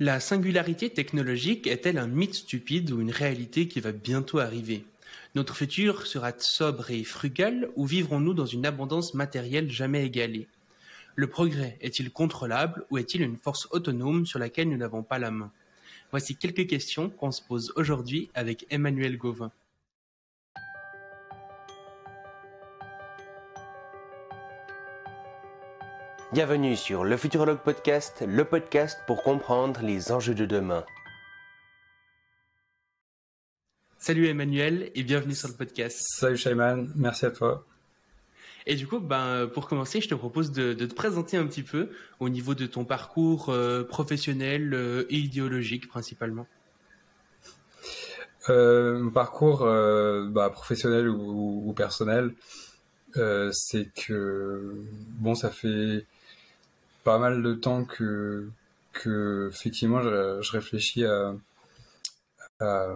La singularité technologique est-elle un mythe stupide ou une réalité qui va bientôt arriver? Notre futur sera sobre et frugal ou vivrons-nous dans une abondance matérielle jamais égalée? Le progrès est-il contrôlable ou est-il une force autonome sur laquelle nous n'avons pas la main? Voici quelques questions qu'on se pose aujourd'hui avec Emmanuel Gauvin. Bienvenue sur le Futurologue Podcast, le podcast pour comprendre les enjeux de demain. Salut Emmanuel et bienvenue sur le podcast. Salut Shayman, merci à toi. Et du coup, ben, pour commencer, je te propose de, te présenter un petit peu au niveau de ton parcours euh, professionnel euh, et idéologique principalement. Euh, mon parcours bah, professionnel ou personnel, c'est que bon, ça fait pas mal de temps que, que effectivement, je, réfléchis à, à,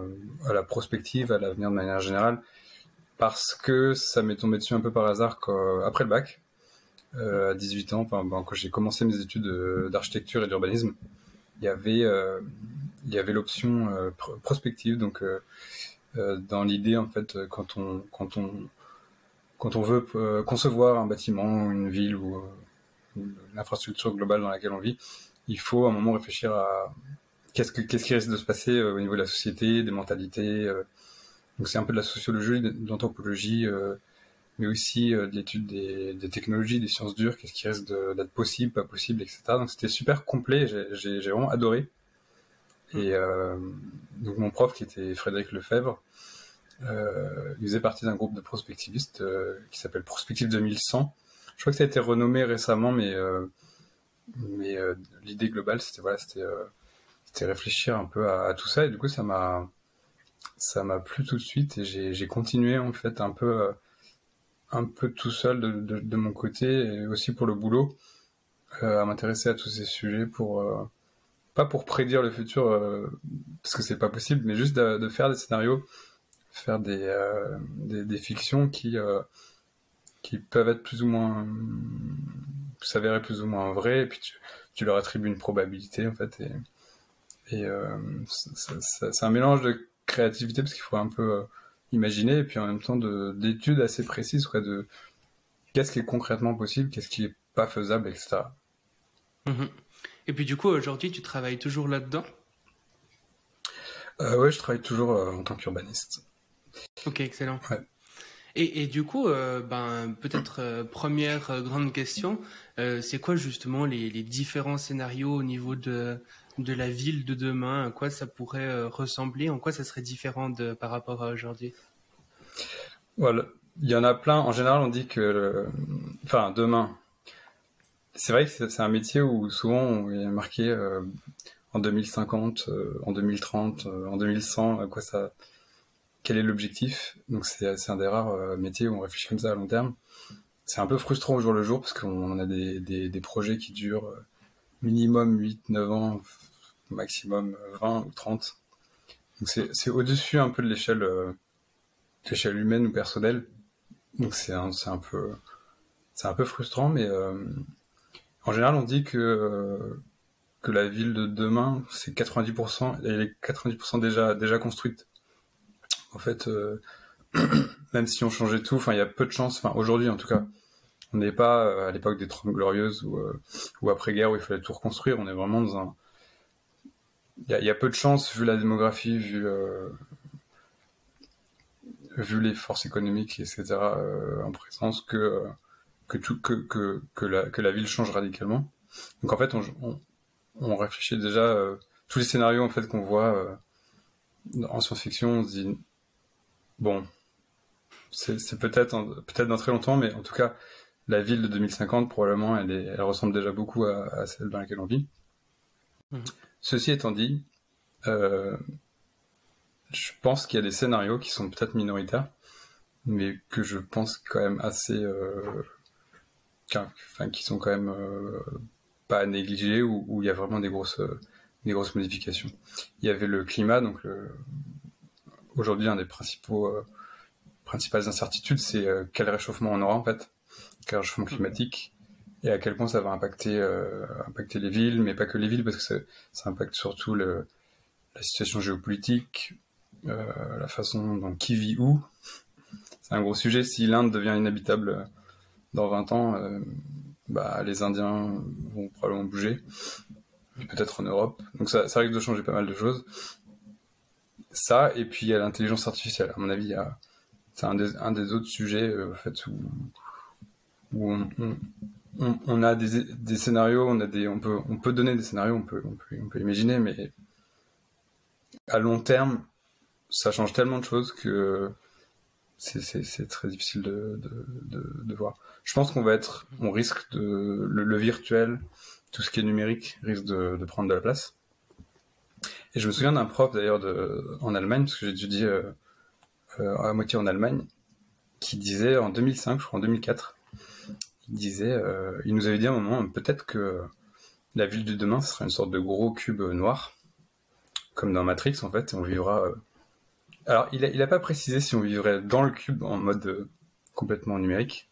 la prospective, à l'avenir de manière générale, parce que ça m'est tombé dessus un peu par hasard après le bac, euh, à 18 ans, enfin, quand j'ai commencé mes études d'architecture et d'urbanisme, il y avait, euh, avait l'option euh, prospective, donc dans l'idée en fait, quand on, quand on, quand on veut concevoir un bâtiment, une ville ou l'infrastructure globale dans laquelle on vit, il faut à un moment réfléchir à qu'est-ce, que, qu'est-ce qui risque de se passer euh, au niveau de la société, des mentalités. Euh. donc c'est un peu de la sociologie, de l'anthropologie, euh, mais aussi de l'étude des, technologies, des sciences dures, qu'est-ce qui risque d'être possible, pas possible, etc. Donc c'était super complet, j'ai, vraiment adoré. Et donc mon prof, qui était Frédéric Lefebvre, il faisait partie d'un groupe de prospectivistes qui s'appelle Prospective 2100, je crois que ça a été renommé récemment, mais euh, euh, l'idée globale, c'était voilà, euh, réfléchir un peu à, tout ça. Et du coup ça m'a ça m'a plu tout de suite et j'ai continué en fait un peu un peu tout seul de, de, mon côté et aussi pour le boulot à m'intéresser à tous ces sujets pour pas pour prédire le futur parce que c'est pas possible mais juste de, faire des scénarios faire des, des fictions qui qui peuvent être plus ou moins s'avérer plus ou moins vrais et puis tu, tu, leur attribues une probabilité en fait et, et euh, c'est un mélange de créativité parce qu'il faut un peu euh, imaginer et puis en même temps d'études assez précises quoi, de qu'est-ce qui est concrètement possible qu'est-ce qui est pas faisable etc mmh et puis du coup aujourd'hui tu travailles toujours là-dedans? Euh, ouais je travaille toujours euh, en tant qu'urbaniste. Ok excellent. Ouais. Et, du coup, euh, ben, peut-être euh, première euh, grande question, c'est quoi justement les, différents scénarios au niveau de, de la ville de demain? À quoi ça pourrait ressembler? En quoi ça serait différent par rapport à aujourd'hui? Voilà, il y en a plein. En général, on dit que, enfin, demain. C'est vrai que c'est un métier où souvent il a marqué en 2050, en 2030, en 2100, à quoi ça quel est l'objectif. Donc c'est un des rares euh, métiers où on réfléchit comme ça à long terme. C'est un peu frustrant au jour le jour parce qu'on a des, projets qui durent euh, minimum 8-9 ans, maximum 20 ou 30. Donc c'est au-dessus un peu de l'échelle euh, humaine ou personnelle. Donc c'est un, peu un peu frustrant, mais en général on dit que que la ville de demain c'est 90%, elle est 90% déjà déjà construite. En fait, euh, même si on changeait tout, il y a peu de chances. Enfin, aujourd'hui, en tout cas, on n'est pas euh, à l'époque des Trente Glorieuses ou, euh, ou après-guerre où il fallait tout reconstruire. On est vraiment dans un. Il y, a peu de chances, vu la démographie, vu, vu les forces économiques, etc., en présence, que, que, tout, que, que, que, la, que la ville change radicalement. Donc en fait, on, on, on réfléchit déjà tous les scénarios en fait qu'on voit en science-fiction. On se dit Bon, c'est peut-être peut-être dans très longtemps, mais en tout cas, la ville de 2050 probablement, elle, est, elle ressemble déjà beaucoup à, celle dans laquelle on vit. Mmh. Ceci étant dit, euh, je pense qu'il y a des scénarios qui sont peut-être minoritaires, mais que je pense quand même assez, euh, enfin, qui sont quand même euh, pas à négliger, où, où, il y a vraiment des grosses, des grosses modifications. Il y avait le climat, donc le, aujourd'hui, un des principaux euh, principales incertitudes, c'est euh, quel réchauffement on aura en fait, quel réchauffement climatique. et à quel point ça va impacter, impacter les villes, mais pas que les villes, parce que ça, ça impacte surtout le, la situation géopolitique, la façon dont qui vit où. C'est un gros sujet. Si l'Inde devient inhabitable dans 20 ans, bah, les Indiens vont probablement bouger, peut-être en Europe. Donc ça, ça risque de changer pas mal de choses ça, et puis il y a l'intelligence artificielle. À mon avis, c'est un des, autres sujets euh, où, on, a des, scénarios, on, peut, on peut donner des scénarios, on peut, imaginer, mais à long terme, ça change tellement de choses que c'est très difficile de, voir. Je pense qu'on va être, on risque de, le, virtuel, tout ce qui est numérique risque de prendre de la place. Et je me souviens d'un prof d'ailleurs en Allemagne, parce que j'ai étudié euh, euh, à moitié en Allemagne, qui disait en 2005, je crois en 2004, il disait, euh, il nous avait dit à un moment, peut-être que la ville de demain sera une sorte de gros cube noir, comme dans Matrix en fait, et on vivra. Alors il a, il a pas précisé si on vivrait dans le cube en mode complètement numérique,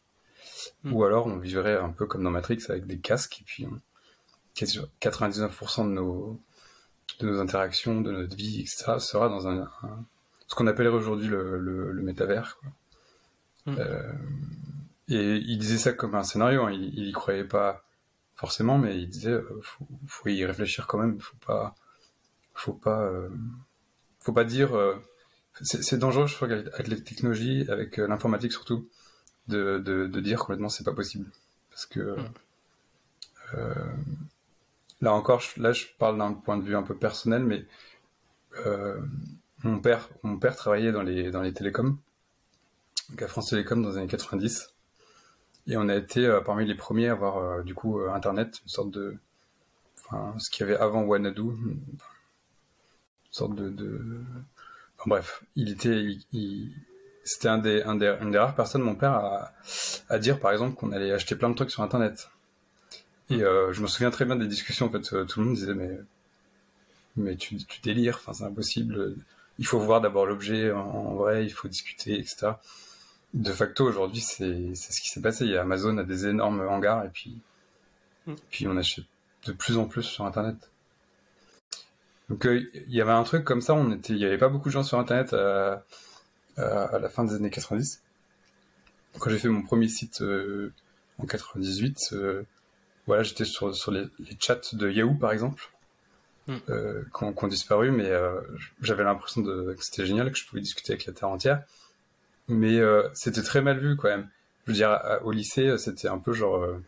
hmm. ou alors on vivrait un peu comme dans Matrix avec des casques et puis on... 99% de nos de nos interactions, de notre vie, etc., sera dans un, ce qu'on appellerait aujourd'hui le, le, métavers. Quoi. Mm. Euh, et il disait ça comme un scénario, hein. il, il y croyait pas forcément, mais il disait euh, faut, faut y réfléchir quand même, faut pas, faut pas, euh, faut pas dire. Euh, c'est dangereux, je crois, avec les technologies, avec l'informatique surtout, de, de, de, dire complètement c'est pas possible, parce que mm. Là encore, là je parle d'un point de vue un peu personnel, mais euh, mon père, travaillait dans les dans les télécoms, donc à France Télécom dans les années 90, et on a été euh, parmi les premiers à avoir euh, du coup Internet, une sorte de, ce qu'il y avait avant Wanadu, une sorte de. Enfin, bref, il était, il, c'était une des rares personnes, mon père, à, à dire par exemple qu'on allait acheter plein de trucs sur Internet. Et euh, je me souviens très bien des discussions. En fait, euh, tout le monde disait mais mais tu, tu délires. Enfin, c'est impossible. Il faut voir d'abord l'objet en, vrai. Il faut discuter, etc. De facto, aujourd'hui, c'est ce qui s'est passé. Il y a Amazon a des énormes hangars et puis mm. puis on achète de plus en plus sur Internet. Donc euh, il y avait un truc comme ça. On était, il y avait pas beaucoup de gens sur Internet à, à, la fin des années 90. Quand j'ai fait mon premier site euh, en 98 voilà, j'étais sur, sur les, chats de Yahoo par exemple, mm. euh, qui, ont, disparu, mais euh, j'avais l'impression que c'était génial, que je pouvais discuter avec la terre entière. Mais euh, c'était très mal vu quand même. Je veux dire, au lycée, c'était un peu genre, euh,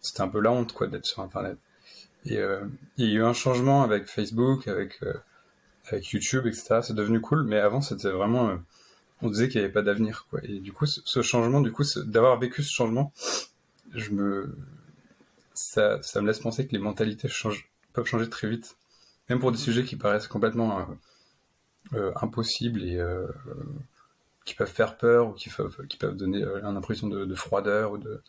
c'était un peu la honte quoi d'être sur Internet. Et il y a eu un changement avec Facebook, avec avec YouTube, etc. C'est devenu cool, mais avant c'était vraiment, on disait qu'il n'y avait pas d'avenir quoi. Et du coup, ce, ce changement, du coup, d'avoir vécu ce changement, je me ça, ça, me laisse penser que les mentalités changent, peuvent changer très vite, même pour des sujets qui paraissent complètement euh, euh, impossibles et euh, qui peuvent faire peur ou qui peuvent, qui peuvent donner une impression de, de, froideur ou de,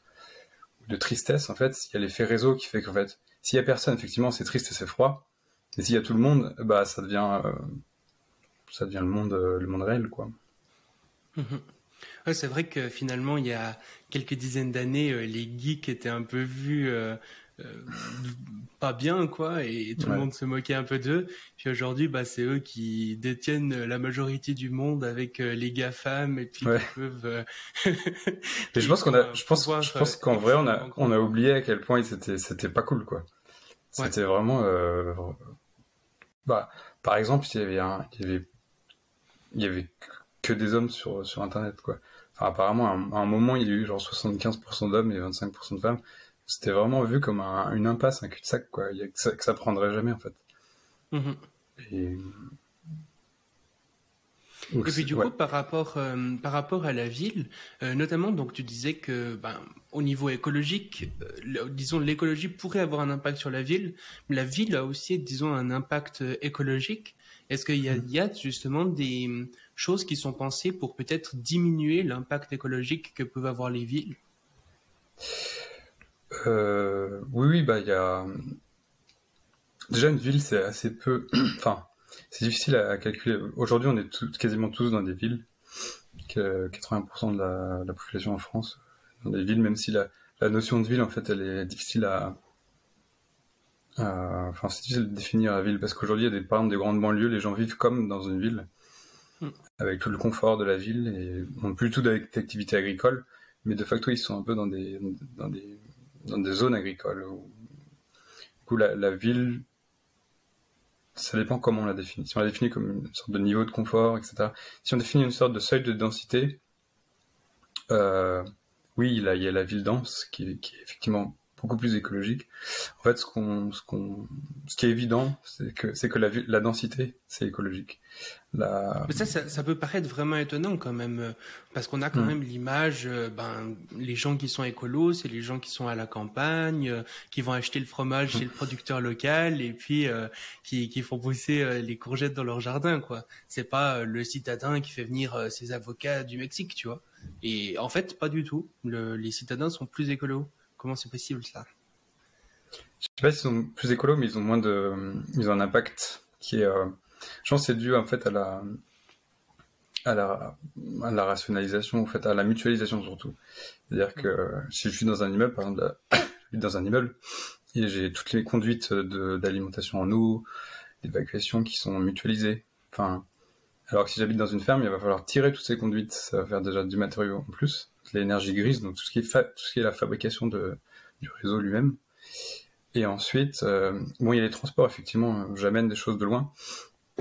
de tristesse. En fait, il y a l'effet réseau qui fait qu'en fait, s'il y a personne, effectivement, c'est triste et c'est froid. Et s'il y a tout le monde, bah ça devient, ça devient le monde, le monde réel, quoi. C'est vrai que finalement, il y a quelques dizaines d'années, euh, les geeks étaient un peu vus euh, euh, pas bien, quoi, et tout le monde se moquait un peu d'eux. Puis aujourd'hui, bah, c'est eux qui détiennent la majorité du monde avec les GAFAM et puis ils peuvent. je pense qu'on a, je pense, je pense qu'en vrai, on a, on a oublié à quel point c'était, c'était pas cool, quoi. C'était vraiment, bah, par exemple, il y avait un, il y avait, il y avait que des hommes sur, sur Internet, quoi apparemment, à un, moment, il y a eu genre 75% d'hommes et 25% de femmes. C'était vraiment vu comme une impasse, un cul-de-sac, quoi. Il y a que, ça, que ça prendrait jamais, en fait. Mm-hmm. Et... Et puis du coup, par rapport euh, par rapport à la ville, euh, notamment, donc tu disais que ben, au niveau écologique, euh, disons l'écologie pourrait avoir un impact sur la ville, mais la ville a aussi, disons, un impact écologique. Est-ce qu'il y, mm. y, a justement des choses qui sont pensées pour peut-être diminuer l'impact écologique que peuvent avoir les villes? Euh, Oui, oui, bah il y a déjà une ville, c'est assez peu. enfin, c'est difficile à calculer. Aujourd'hui, on est quasiment tous dans des villes. 80% de la, population en France dans des villes, même si la, la notion de ville, en fait, elle est difficile à, enfin, c'est difficile de définir la ville parce qu'aujourd'hui, il y a des, par exemple, des grandes banlieues, les gens vivent comme dans une ville, hmm. avec tout le confort de la ville et ont plus tout d'activités agricoles, mais de facto, ils sont un peu dans des, dans des, dans des zones agricoles. du coup, la, la, ville, ça dépend comment on la définit. Si on la définit comme une sorte de niveau de confort, etc. Si on définit une sorte de seuil de densité, euh, oui, il, il y a la ville dense qui, qui est effectivement beaucoup plus écologique. En fait, ce qu'on, ce qu'on, ce qui est évident, c'est que c'est que la, la densité, c'est écologique. La... Mais ça, ça, peut paraître vraiment étonnant quand même, euh, parce qu'on a quand mm. même l'image, euh, ben, les gens qui sont écolos, c'est les gens qui sont à la campagne, euh, qui vont acheter le fromage chez le producteur local et puis qui, qui font pousser les courgettes dans leur jardin, quoi. C'est pas le citadin qui fait venir ses avocats du Mexique, tu vois. Et en fait, pas du tout. Le, les citadins sont plus écolos. Comment c'est possible ça? Je sais pas s'ils sont plus écolos, mais ils ont moins de, ils ont un impact qui est, euh... je pense, c'est dû en fait à la, à la, à la rationalisation, en fait, à la mutualisation surtout. C'est-à-dire que si je suis dans un immeuble, par exemple, dans un immeuble et j'ai toutes les conduites d'alimentation en eau, d'évacuation qui sont mutualisées. Enfin, alors que si j'habite dans une ferme, il va falloir tirer toutes ces conduites. Ça va faire déjà du matériau en plus l'énergie grise, donc tout ce qui est, la fabrication du réseau lui-même. Et ensuite, euh, bon, il y a les transports, effectivement, j'amène des choses de loin,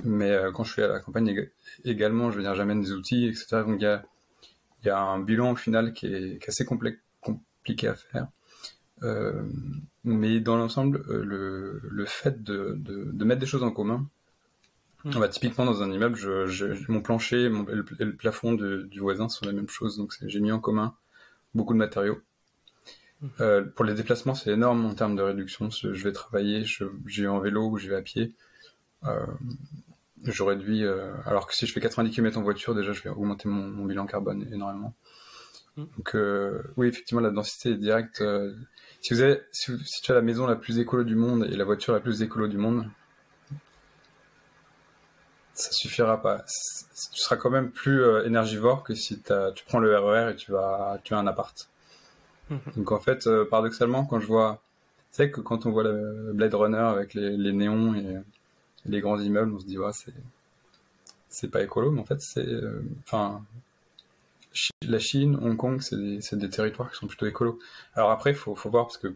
mais euh, quand je suis à la campagne également, je veux dire, j'amène des outils, etc. Donc il y a, un bilan au final qui est, assez compliqué à faire. Euh, mais dans l'ensemble, le, fait de, mettre des choses en commun, Mm. Bah, typiquement dans un immeuble, je, mon plancher et, le, plafond du voisin sont la même chose, donc j'ai mis en commun beaucoup de matériaux. Mm. Euh, pour les déplacements, c'est énorme en termes de réduction. Je, vais travailler, je, vais en vélo ou je vais à pied. Euh, je réduis, euh, alors que si je fais 90 km en voiture, déjà je vais augmenter mon, bilan carbone énormément. Mm. Donc euh, oui, effectivement, la densité est directe. Euh, si, vous avez, si, si tu as la maison la plus écolo du monde et la voiture la plus écolo du monde, ça suffira pas. Tu seras quand même plus euh, énergivore que si tu prends le RER e et tu vas, tu as un appart. Mhm. Donc en fait, euh, paradoxalement, quand je vois, c'est que quand on voit le Blade Runner avec les, néons et les grands immeubles, on se dit ouais, c'est c'est pas écolo, mais en fait c'est, euh, enfin, la Chine, Hong Kong, c'est des, des, territoires qui sont plutôt écolos. Alors après, il faut, faut voir parce que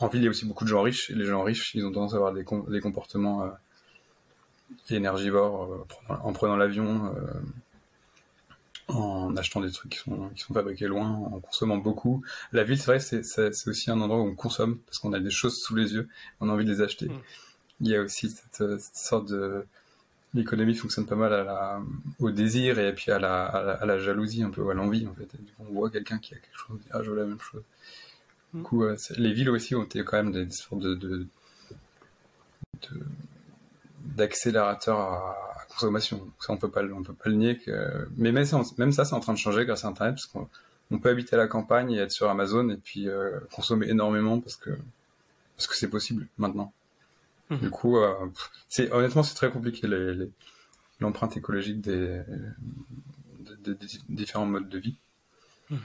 en ville, il y a aussi beaucoup de gens riches, et les gens riches, ils ont tendance à avoir des, des comportements énergivore euh, en prenant l'avion, euh, en achetant des trucs qui sont, qui sont fabriqués loin, en consommant beaucoup. La ville, c'est vrai, c'est aussi un endroit où on consomme parce qu'on a des choses sous les yeux, on a envie de les acheter. Mm. Il y a aussi cette, sorte de l'économie fonctionne pas mal à la, au désir et puis à la, à la, jalousie un peu à l'envie en fait. on voit quelqu'un qui a quelque chose, on dit ah je veux la même chose. Du mm. coup, les villes aussi ont été quand même des, sortes de, de d'accélérateur à, consommation. Ça, on peut pas, on peut pas le nier. Que... Mais même ça, même ça, c'est en train de changer grâce à Internet, parce qu'on peut habiter à la campagne et être sur Amazon et puis euh, consommer énormément parce que parce que c'est possible maintenant. Mhm. Du coup, euh, c'est honnêtement, c'est très compliqué l'empreinte écologique des, des, différents modes de vie. Mhm.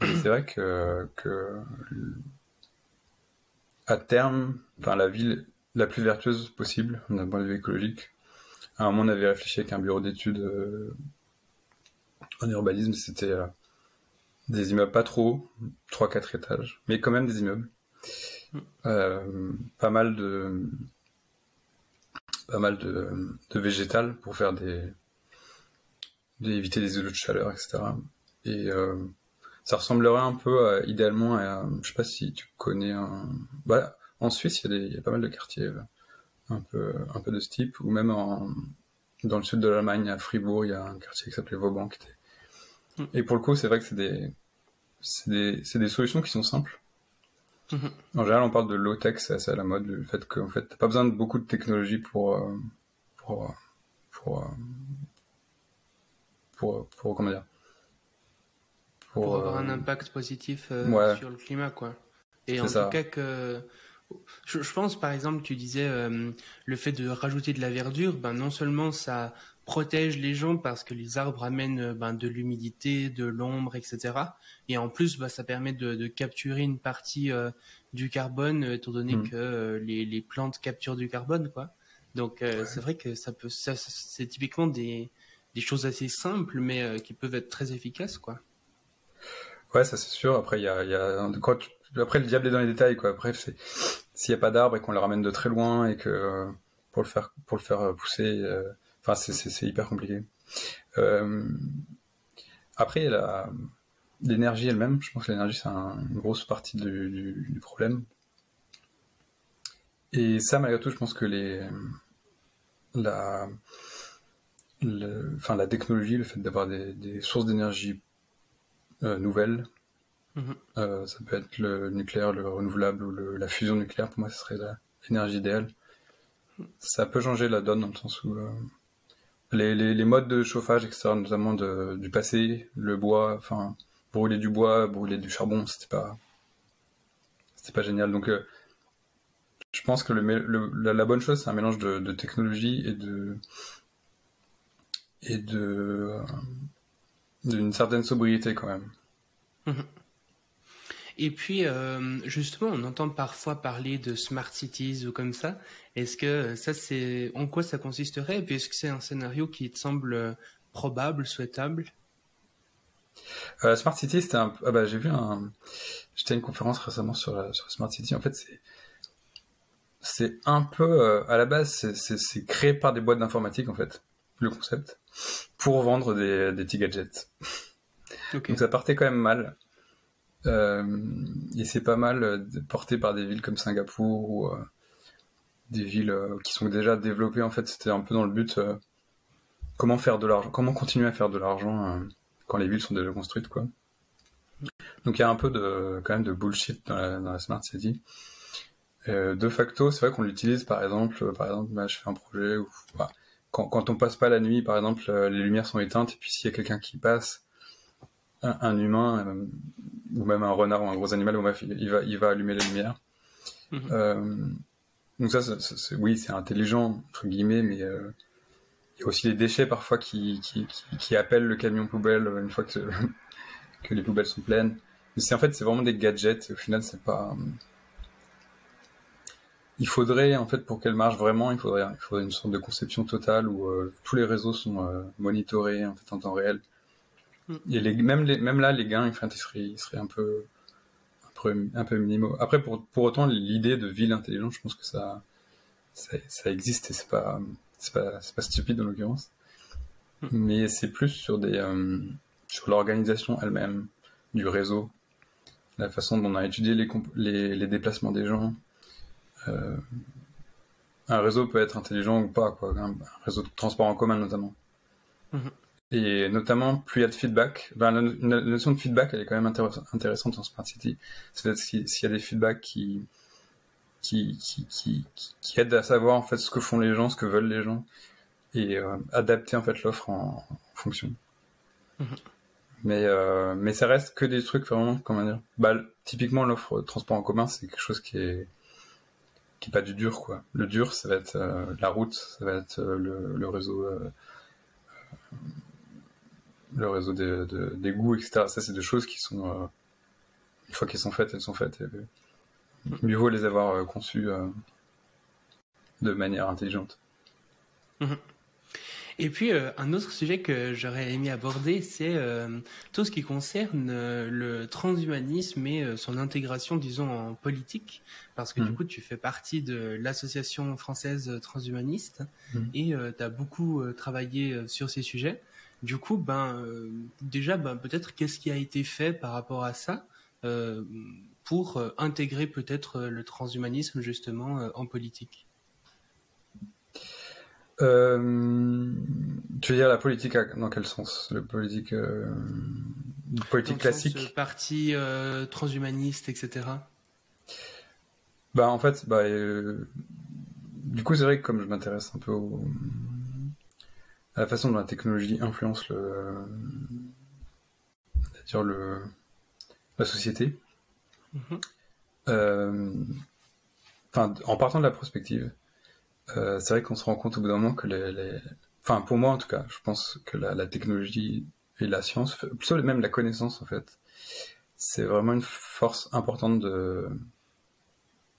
C'est vrai que, que à terme, enfin la ville la plus vertueuse possible d'un point de vue écologique. À un moment, on avait réfléchi avec un bureau d'études euh, en urbanisme, c'était euh, des immeubles pas trop, 3-4 étages, mais quand même des immeubles. Mm. Euh, pas mal de pas mal de, de végétal pour faire des, éviter des îlots de chaleur, etc. Et ça ressemblerait un peu idéalement à, je sais pas si tu connais un, voilà, en Suisse, il y, a pas mal de quartiers euh, un peu, un peu de ce type, ou même dans le sud de l'Allemagne, à Fribourg, il y a un quartier qui s'appelait Vauban. Mm. Et pour le coup, c'est vrai que c'est des, des, des, solutions qui sont simples. Mm-hmm. En général, on parle de low-tech, c'est assez à la mode, le fait qu'en fait, t'as pas besoin de beaucoup de technologie pour, euh, pour, pour, euh, pour, pour, comment dire, pour, avoir un impact positif sur le climat, quoi. Et en tout cas que je, pense par exemple, tu disais euh, le fait de rajouter de la verdure, ben non seulement ça protège les gens parce que les arbres amènent ben, de l'humidité, de l'ombre, etc. Et en plus, bah, ça permet de, capturer une partie du carbone, étant donné mm. que les, plantes capturent du carbone, quoi. Donc c'est vrai que ça peut, c'est typiquement des, des choses assez simples, mais qui peuvent être très efficaces, quoi. Ouais, ça c'est sûr. Après, il y a, y a quoi, après le diable est dans les détails, quoi. C'est s'il n'y a pas d'arbre et qu'on le ramène de très loin et que euh, pour le faire euh, pousser, euh, enfin c'est hyper compliqué. après, l'énergie elle-même. Je pense que l'énergie c'est une grosse partie du, problème. Et ça, malgré tout, je pense que la enfin la technologie, le fait d'avoir des, sources d'énergie nouvelles. Euh, ça peut être le nucléaire, le renouvelable ou la fusion nucléaire. Pour moi, ce serait l'énergie idéale. Ça peut changer la donne dans le sens où euh, les, modes de chauffage, etc., notamment du passé, le bois, enfin, brûler du bois, brûler du charbon, c'était pas, c'était pas génial. Donc, je pense que la, bonne chose, c'est un mélange de, technologie et de, et de, d'une certaine sobriété quand même. Mhm. Et puis, euh, justement, on entend parfois parler de smart cities ou comme ça. Est-ce que ça, c'est en quoi ça consisterait? Et puis, est-ce que c'est un scénario qui te semble probable, souhaitable? Euh, Smart City, c'était un. Ah bah, j'ai vu un. J'étais à une conférence récemment sur la, sur Smart City. En fait, c'est c'est un peu euh, à la base, c'est créé par des boîtes d'informatique en fait, le concept pour vendre des, des petits gadgets. Donc ça partait quand même mal. Euh, et c'est pas mal porté par des villes comme Singapour ou euh, des villes euh, qui sont déjà développées. En fait, c'était un peu dans le but comment faire de l'argent, comment continuer à faire de l'argent quand les villes sont déjà construites, quoi. Donc il y a un peu de quand même de bullshit dans la, smart city. de facto, c'est vrai qu'on l'utilise par exemple, par exemple, bah, je fais un projet où bah, quand, on passe pas la nuit, par exemple, euh, les lumières sont éteintes, et puis s'il y a quelqu'un qui passe, un, humain, euh, ou même un renard ou un gros animal, il va, il va allumer les lumières. Mhm. Euh, donc ça, oui, c'est intelligent, entre guillemets, mais il y a aussi les déchets parfois qui, qui, appellent le camion poubelle une fois que, que les poubelles sont pleines. Mais c'est en fait, c'est vraiment des gadgets, et au final, c'est pas il faudrait, en fait, pour qu'elle marche vraiment, il faudrait, il faudrait une sorte de conception totale où euh, tous les réseaux sont euh, monitorés en fait en temps réel. Et les, même, les, même là, les gains, enfin, ils seraient, ils seraient un peu, un peu, un peu minimaux. Après, pour, pour autant, l'idée de ville intelligente, je pense que ça, ça, ça existe et c'est pas, c'est pas, c'est pas stupide en l'occurrence. Mm. Mais c'est plus sur des, euh, sur l'organisation elle-même du réseau, la façon dont on a étudié les, les, les déplacements des gens, euh, un réseau peut être intelligent ou pas, quoi. Un, réseau de transport en commun notamment. Mhm. Et notamment, plus il y a de feedback, ben, la, notion de feedback, elle est quand même intéressante en Smart City. C'est-à-dire s'il y a des feedbacks qui, qui, qui, qui, aident à savoir en fait ce que font les gens, ce que veulent les gens, et euh, adapter en fait l'offre en, fonction. Mhm. Mais, euh, mais ça reste que des trucs vraiment, comment dire, bah, typiquement l'offre transport en commun, c'est quelque chose qui est, qui est pas du dur quoi. Le dur, ça va être euh, la route, ça va être le, réseau, le réseau des, des goûts, etc. Ça, c'est des choses qui sont, une fois qu'elles sont faites, elles sont faites. mieux vaut les avoir conçues de manière intelligente. Mhm. Et puis, euh, un autre sujet que j'aurais aimé aborder, c'est euh, tout ce qui concerne euh, le transhumanisme et son intégration, disons, en politique. Parce que du mmh. coup, tu fais partie de l'association française transhumaniste mmh. et tu as beaucoup travaillé sur ces sujets. Du coup, ben, déjà, ben, peut-être qu'est-ce qui a été fait par rapport à ça pour intégrer peut-être le transhumanisme justement en politique? Euh, tu veux dire la politique dans quel sens? Le politique, euh, politique classique sens, Parti euh, transhumaniste, etc. Bah en fait, bah, du coup c'est vrai que comme je m'intéresse un peu à la façon dont la technologie influence le, dire le, la société. Mm-hmm. Enfin, en partant de la prospective, euh, c'est vrai qu'on se rend compte au bout d'un moment que les, enfin pour moi en tout cas, je pense que la, technologie et la science, plutôt même la connaissance en fait, c'est vraiment une force importante de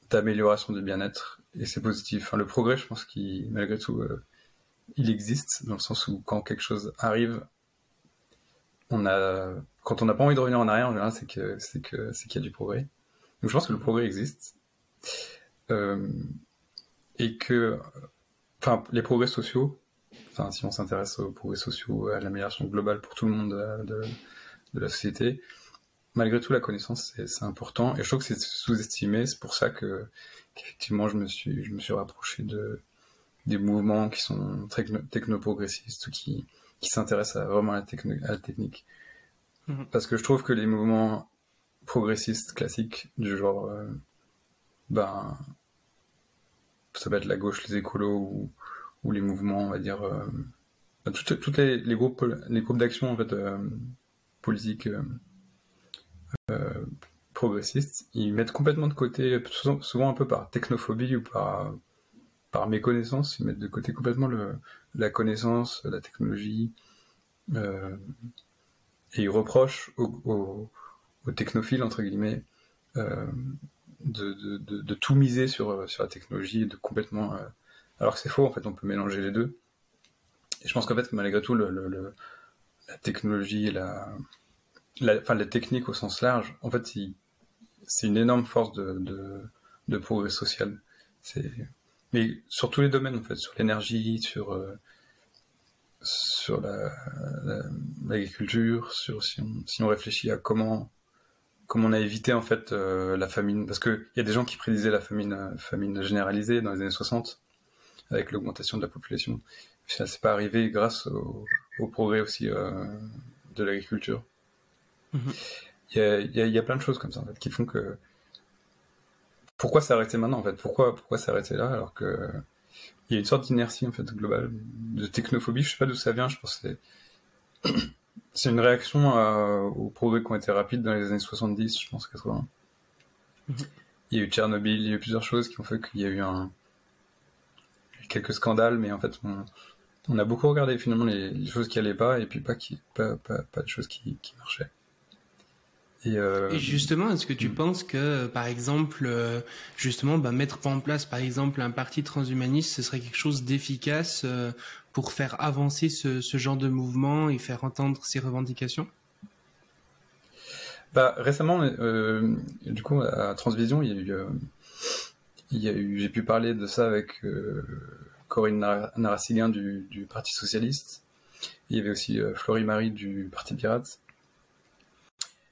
d'amélioration du bien-être et c'est positif. Enfin, le progrès, je pense qu'il malgré tout, euh, il existe dans le sens où quand quelque chose arrive, on a quand on n'a pas envie de revenir en arrière, c'est que c'est que c'est qu'il y a du progrès. Donc je pense que le progrès existe euh, et que, enfin, les progrès sociaux. Enfin, si on s'intéresse aux progrès sociaux, à l'amélioration globale pour tout le monde de, de, la société, malgré tout, la connaissance, c'est important. Et je trouve que c'est sous-estimé. C'est pour ça que, qu'effectivement, je me suis, je me suis rapproché de, des mouvements qui sont techno-progressistes ou qui, qui s'intéressent à, vraiment à la, à la technique. Mhm. Parce que je trouve que les mouvements progressistes classiques du genre, euh, ben, ça peut être la gauche, les écolos ou, ou les mouvements, on va dire, euh, ben, toutes, les, les, groupes, les groupes d'action en fait euh, politiques progressistes, ils mettent complètement de côté, souvent, un peu par technophobie ou par par méconnaissance, ils mettent de côté complètement la connaissance, la technologie, et ils reprochent aux, technophiles, entre guillemets, euh, de, tout miser sur, la technologie, de complètement... Euh, alors que c'est faux, en fait, on peut mélanger les deux. Et je pense qu'en fait, malgré tout, la technologie la, enfin, la technique au sens large, en fait, c'est une énorme force de, de, progrès social. Mais sur tous les domaines, en fait, sur l'énergie, sur... Euh, sur l'agriculture, sur si on, si on, réfléchit à comment comment on a évité en fait euh, la famine, parce qu'il y a des gens qui prédisaient la famine, euh, famine généralisée dans les années 60 avec l'augmentation de la population. Ça s'est pas arrivé grâce au, progrès aussi euh, de l'agriculture. Mm-hmm. Il y, a, y, a, plein de choses comme ça en fait, qui font que pourquoi s'arrêter maintenant en fait? Pourquoi pourquoi s'arrêter là alors que il y a une sorte d'inertie en fait globale, de technophobie. Je sais pas d'où ça vient. Je pense que c'est c'est une réaction aux progrès qui ont été rapides dans les années 70, je pense 80. Mhm. Il y a eu Tchernobyl, il y a eu plusieurs choses qui ont fait qu'il y a eu un quelques scandales, mais en fait on, on a beaucoup regardé finalement les, choses qui allaient pas et puis pas qui pas pas, pas de choses qui, qui marchaient. Euh, Et, justement, est-ce que tu mm. penses que, par exemple, euh, justement, bah, mettre en place, par exemple, un parti transhumaniste, ce serait quelque chose d'efficace euh, pour faire avancer ce, genre de mouvement et faire entendre ses revendications? Bah, Récemment, du coup, à Transvision, il y a eu, il y a eu j'ai pu parler de ça avec Corinne Narassiguin du, du, Parti Socialiste. Il y avait aussi Florie Marie du Parti Pirate.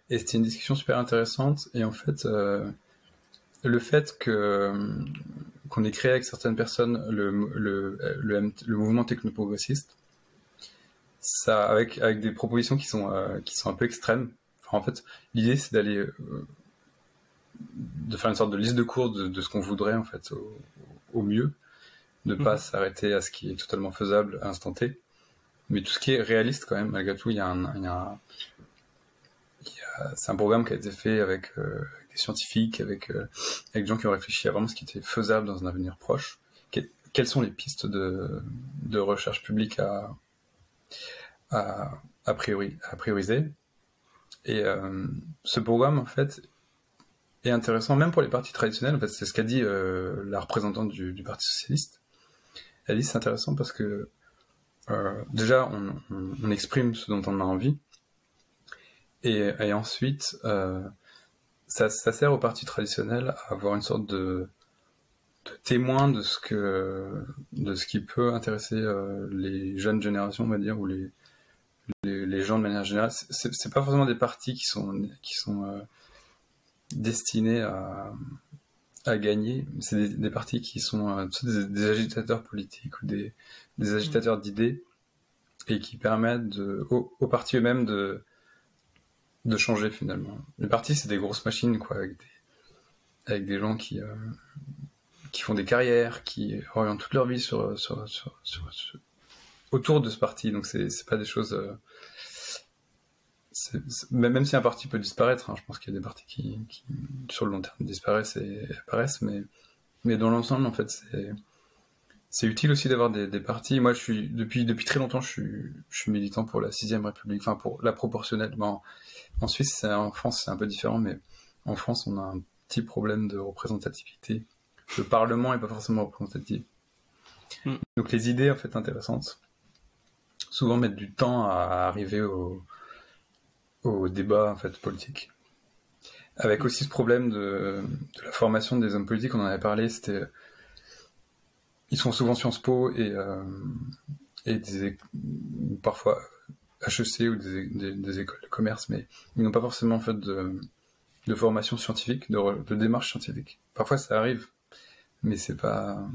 Et c'était une discussion super intéressante. Et en fait, euh, le fait que euh, qu'on ait créé avec certaines personnes le, le, le, le mouvement technoprogressiste, ça, avec, avec des propositions qui sont, euh, qui sont un peu extrêmes. Enfin, en fait, l'idée, c'est d'aller, euh, de faire une sorte de liste de cours de, de ce qu'on voudrait, en fait, au, au mieux. De ne pas mhm. s'arrêter à ce qui est totalement faisable à l'instant T. Mais tout ce qui est réaliste, quand même, malgré tout, il y a un, il y a un c'est un programme qui a été fait avec, euh, des scientifiques, avec, euh, avec des gens qui ont réfléchi à vraiment ce qui était faisable dans un avenir proche. quelles sont les pistes de, de recherche publique à, à, priori, à prioriser? Et euh, ce programme, en fait, est intéressant même pour les partis traditionnels. En fait, c'est ce qu'a dit la représentante du, Parti socialiste. Elle dit c'est intéressant parce que déjà on, exprime ce dont on a envie, et, ensuite, euh, ça, sert au parti traditionnel à avoir une sorte de, témoin de ce que de ce qui peut intéresser euh, les jeunes générations, on va dire, ou les gens de manière générale. C'est pas forcément des partis qui sont euh, destinés à gagner. C'est des, partis qui sont des, agitateurs politiques ou des, agitateurs d'idées et qui permettent aux partis eux-mêmes de de changer finalement. Les partis, c'est des grosses machines, quoi, avec des, avec des gens qui, euh, qui font des carrières, qui orientent toute leur vie sur, sur, sur, autour de ce parti. Donc c'est, c'est pas des choses. Euh, même si un parti peut disparaître, hein, je pense qu'il y a des partis qui, qui, sur le long terme disparaissent et apparaissent, mais, mais dans l'ensemble, en fait, c'est, c'est utile aussi d'avoir des, des, partis. Moi, je suis depuis depuis très longtemps, je suis, je suis militant pour la sixième République, enfin pour la proportionnelle. Bon, en Suisse, en France, c'est un peu différent, mais en France, on a un petit problème de représentativité. Le Parlement est pas forcément représentatif. Mm. Donc les idées en fait intéressantes, souvent mettent du temps à arriver au, au débat en fait politique. Avec aussi ce problème de, de la formation des hommes politiques, on en avait parlé, c'était ils sont souvent Sciences Po et, euh, parfois HEC ou des, écoles de commerce, mais ils n'ont pas forcément fait de, formation scientifique, de, démarche scientifique. Parfois ça arrive, mais c'est pas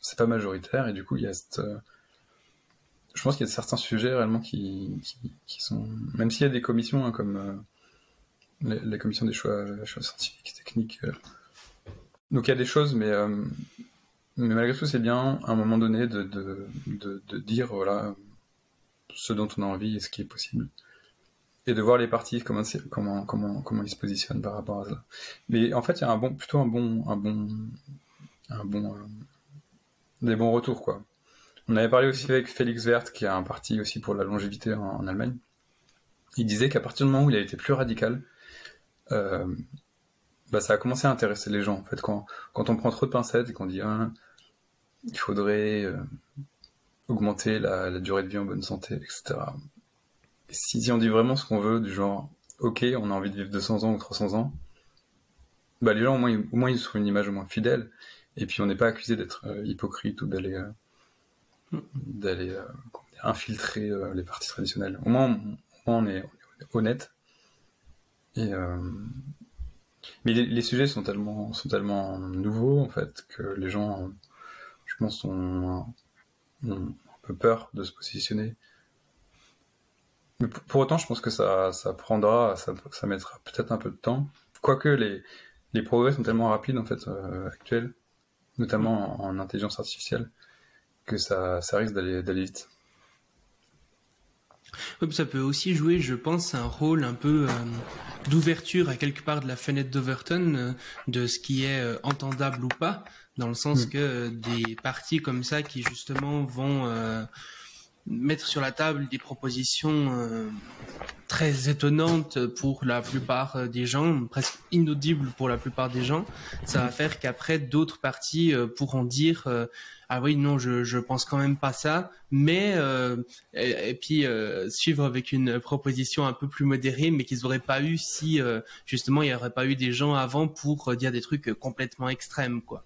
c'est pas majoritaire et du coup il y a euh, je pense qu'il y a certains sujets réellement qui, sont même s'il y a des commissions hein, comme euh, les, commissions des choix, choix scientifiques techniques donc il y a des choses mais mais malgré tout, c'est bien, à un moment donné, de, de, de, dire voilà, ce dont on a envie et ce qui est possible. Et de voir les partis, comment, comment, comment, comment ils se positionnent par rapport à ça. Mais en fait, il y a un bon, plutôt un bon, un bon, un bon, euh, des bons retours, quoi. On avait parlé aussi avec Félix Wert, qui a un parti aussi pour la longévité en, en Allemagne. Il disait qu'à partir du moment où il a été plus radical, euh, bah, ça a commencé à intéresser les gens. En fait, quand, quand on prend trop de pincettes et qu'on dit hein, il faudrait euh, augmenter la, durée de vie en bonne santé, etc. Et si on dit vraiment ce qu'on veut, du genre ok, on a envie de vivre 200 ans ou 300 ans, bah les gens au moins, au moins ils sont une image au moins fidèle. Et puis on n'est pas accusé d'être euh, hypocrite ou d'aller euh, d'aller infiltrer les partis traditionnels. Au moins, on, on, est, on est, honnête. Et mais les, sujets sont tellement, sont tellement nouveaux, en fait, que les gens, je pense, ont, un peu peur de se positionner. Mais pour, autant, je pense que ça, ça prendra, ça, ça mettra peut-être un peu de temps. Quoique les, les progrès sont tellement rapides, en fait, euh, actuels, notamment en, en, intelligence artificielle, que ça, ça risque d'aller vite. Oui, ça peut aussi jouer, je pense, un rôle un peu euh, d'ouverture à quelque part de la fenêtre d'Overton euh, de ce qui est euh, entendable ou pas, dans le sens mm. que des partis comme ça qui justement vont mettre sur la table des propositions très étonnantes pour la plupart des gens, presque inaudibles pour la plupart des gens, ça va faire qu'après d'autres partis euh, pourront dire ah oui non je je pense quand même pas ça, mais et, et, puis suivre avec une proposition un peu plus modérée, mais qu'ils n'auraient pas eu si justement il n'y aurait pas eu des gens avant pour dire des trucs complètement extrêmes quoi.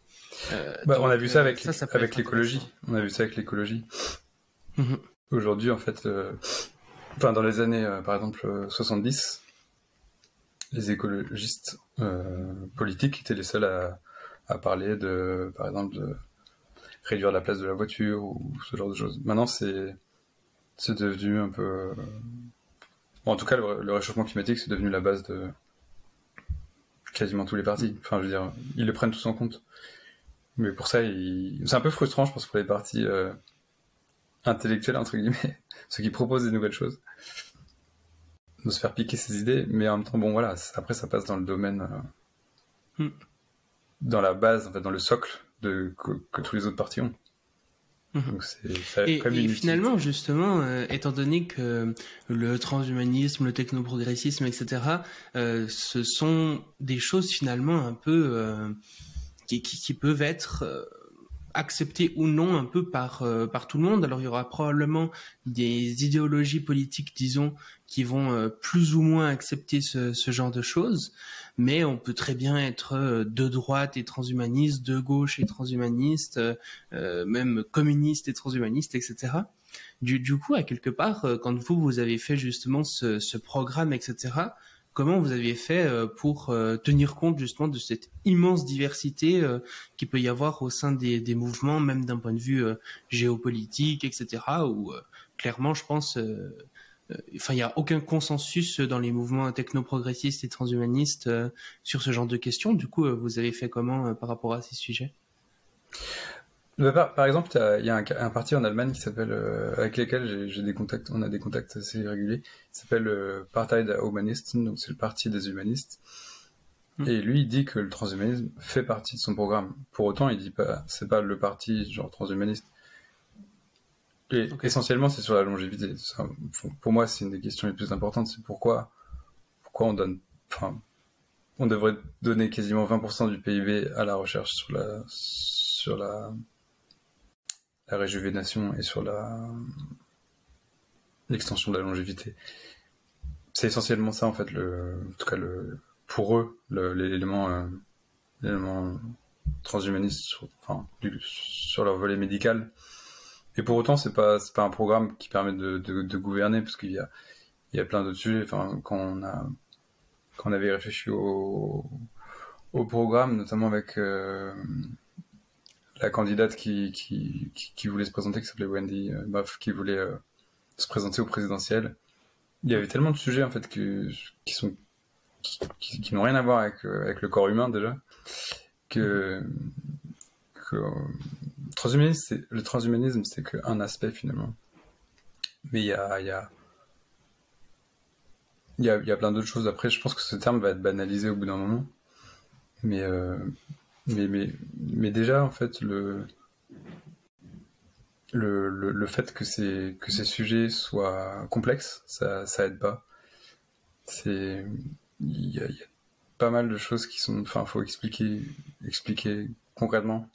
Bah, donc, on a vu ça avec ça, ça avec l'écologie. On a vu ça avec l'écologie. Mmh. Aujourd'hui, en fait, euh, enfin, dans les années, euh, par exemple, 70, euh, les écologistes euh, politiques étaient les seuls à, à, parler de, par exemple, de réduire la place de la voiture ou ce genre de choses. Maintenant, c'est c'est devenu un peu. Bon, en tout cas, le, le réchauffement climatique, c'est devenu la base de quasiment tous les partis. Enfin, je veux dire, ils le prennent tous en compte. Mais pour ça, c'est un peu frustrant, je pense, pour les partis euh, intellectuels, entre guillemets, ceux qui proposent des nouvelles choses, de se faire piquer ses idées, mais en même temps, bon, voilà, après, ça passe dans le domaine, euh, mm. dans la base, en fait, dans le socle de, que, que tous les autres partis ont. Donc ça et, et finalement, justement, euh, étant donné que le transhumanisme, le technoprogressisme, etc., euh, ce sont des choses finalement un peu euh, qui, qui, qui, peuvent être euh, accepté ou non un peu par par tout le monde. Alors il y aura probablement des idéologies politiques, disons, qui vont euh, plus ou moins accepter ce, ce, genre de choses, mais on peut très bien être euh, de droite et transhumaniste, de gauche et transhumaniste, euh, même communiste et transhumaniste, etc. Du, du coup, à quelque part, quand vous vous avez fait justement ce, ce programme, etc comment vous aviez fait euh, pour euh, tenir compte justement de cette immense diversité euh, qui peut y avoir au sein des, des mouvements, même d'un point de vue géopolitique, etc. Où clairement, je pense, enfin, il n'y a aucun consensus dans les mouvements technoprogressistes et transhumanistes sur ce genre de questions. Du coup, vous avez fait comment par rapport à ces sujets? Par, par, exemple, il y a un, un, parti en Allemagne qui s'appelle, euh, avec lesquels j'ai des contacts, on a des contacts assez réguliers, qui s'appelle euh, Partei der Humanisten, donc c'est le parti des humanistes. Mmh. Et lui, il dit que le transhumanisme fait partie de son programme. Pour autant, il dit pas, c'est pas le parti genre transhumaniste. Et essentiellement, c'est sur la longévité. pour moi, c'est une des questions les plus importantes. C'est pourquoi, pourquoi on donne, enfin, on devrait donner quasiment 20% du PIB à la recherche sur la, sur la, la réjuvénation et sur la, l'extension de la longévité. C'est essentiellement ça, en fait, le, en tout cas, le, pour eux, l'élément, euh, l'élément transhumaniste sur, enfin, sur leur volet médical. Et pour autant, c'est pas, pas un programme qui permet de, gouverner, parce qu'il y a, plein d'autres sujets. Enfin, quand on avait réfléchi au, programme, notamment avec euh, la candidate qui, voulait se présenter, qui s'appelait Wendy euh, qui voulait euh, se présenter au présidentiel. Il y avait tellement de sujets en fait qui, n'ont rien à voir avec, euh, le corps humain déjà que le transhumanisme c'est qu'un aspect finalement. Mais il y a, plein d'autres choses. Après, je pense que ce terme va être banalisé au bout d'un moment. Mais, euh, déjà, en fait, le, fait que ces, sujets soient complexes, ça, ça aide pas. Il y, a, pas mal de choses qui sont, enfin, faut expliquer concrètement.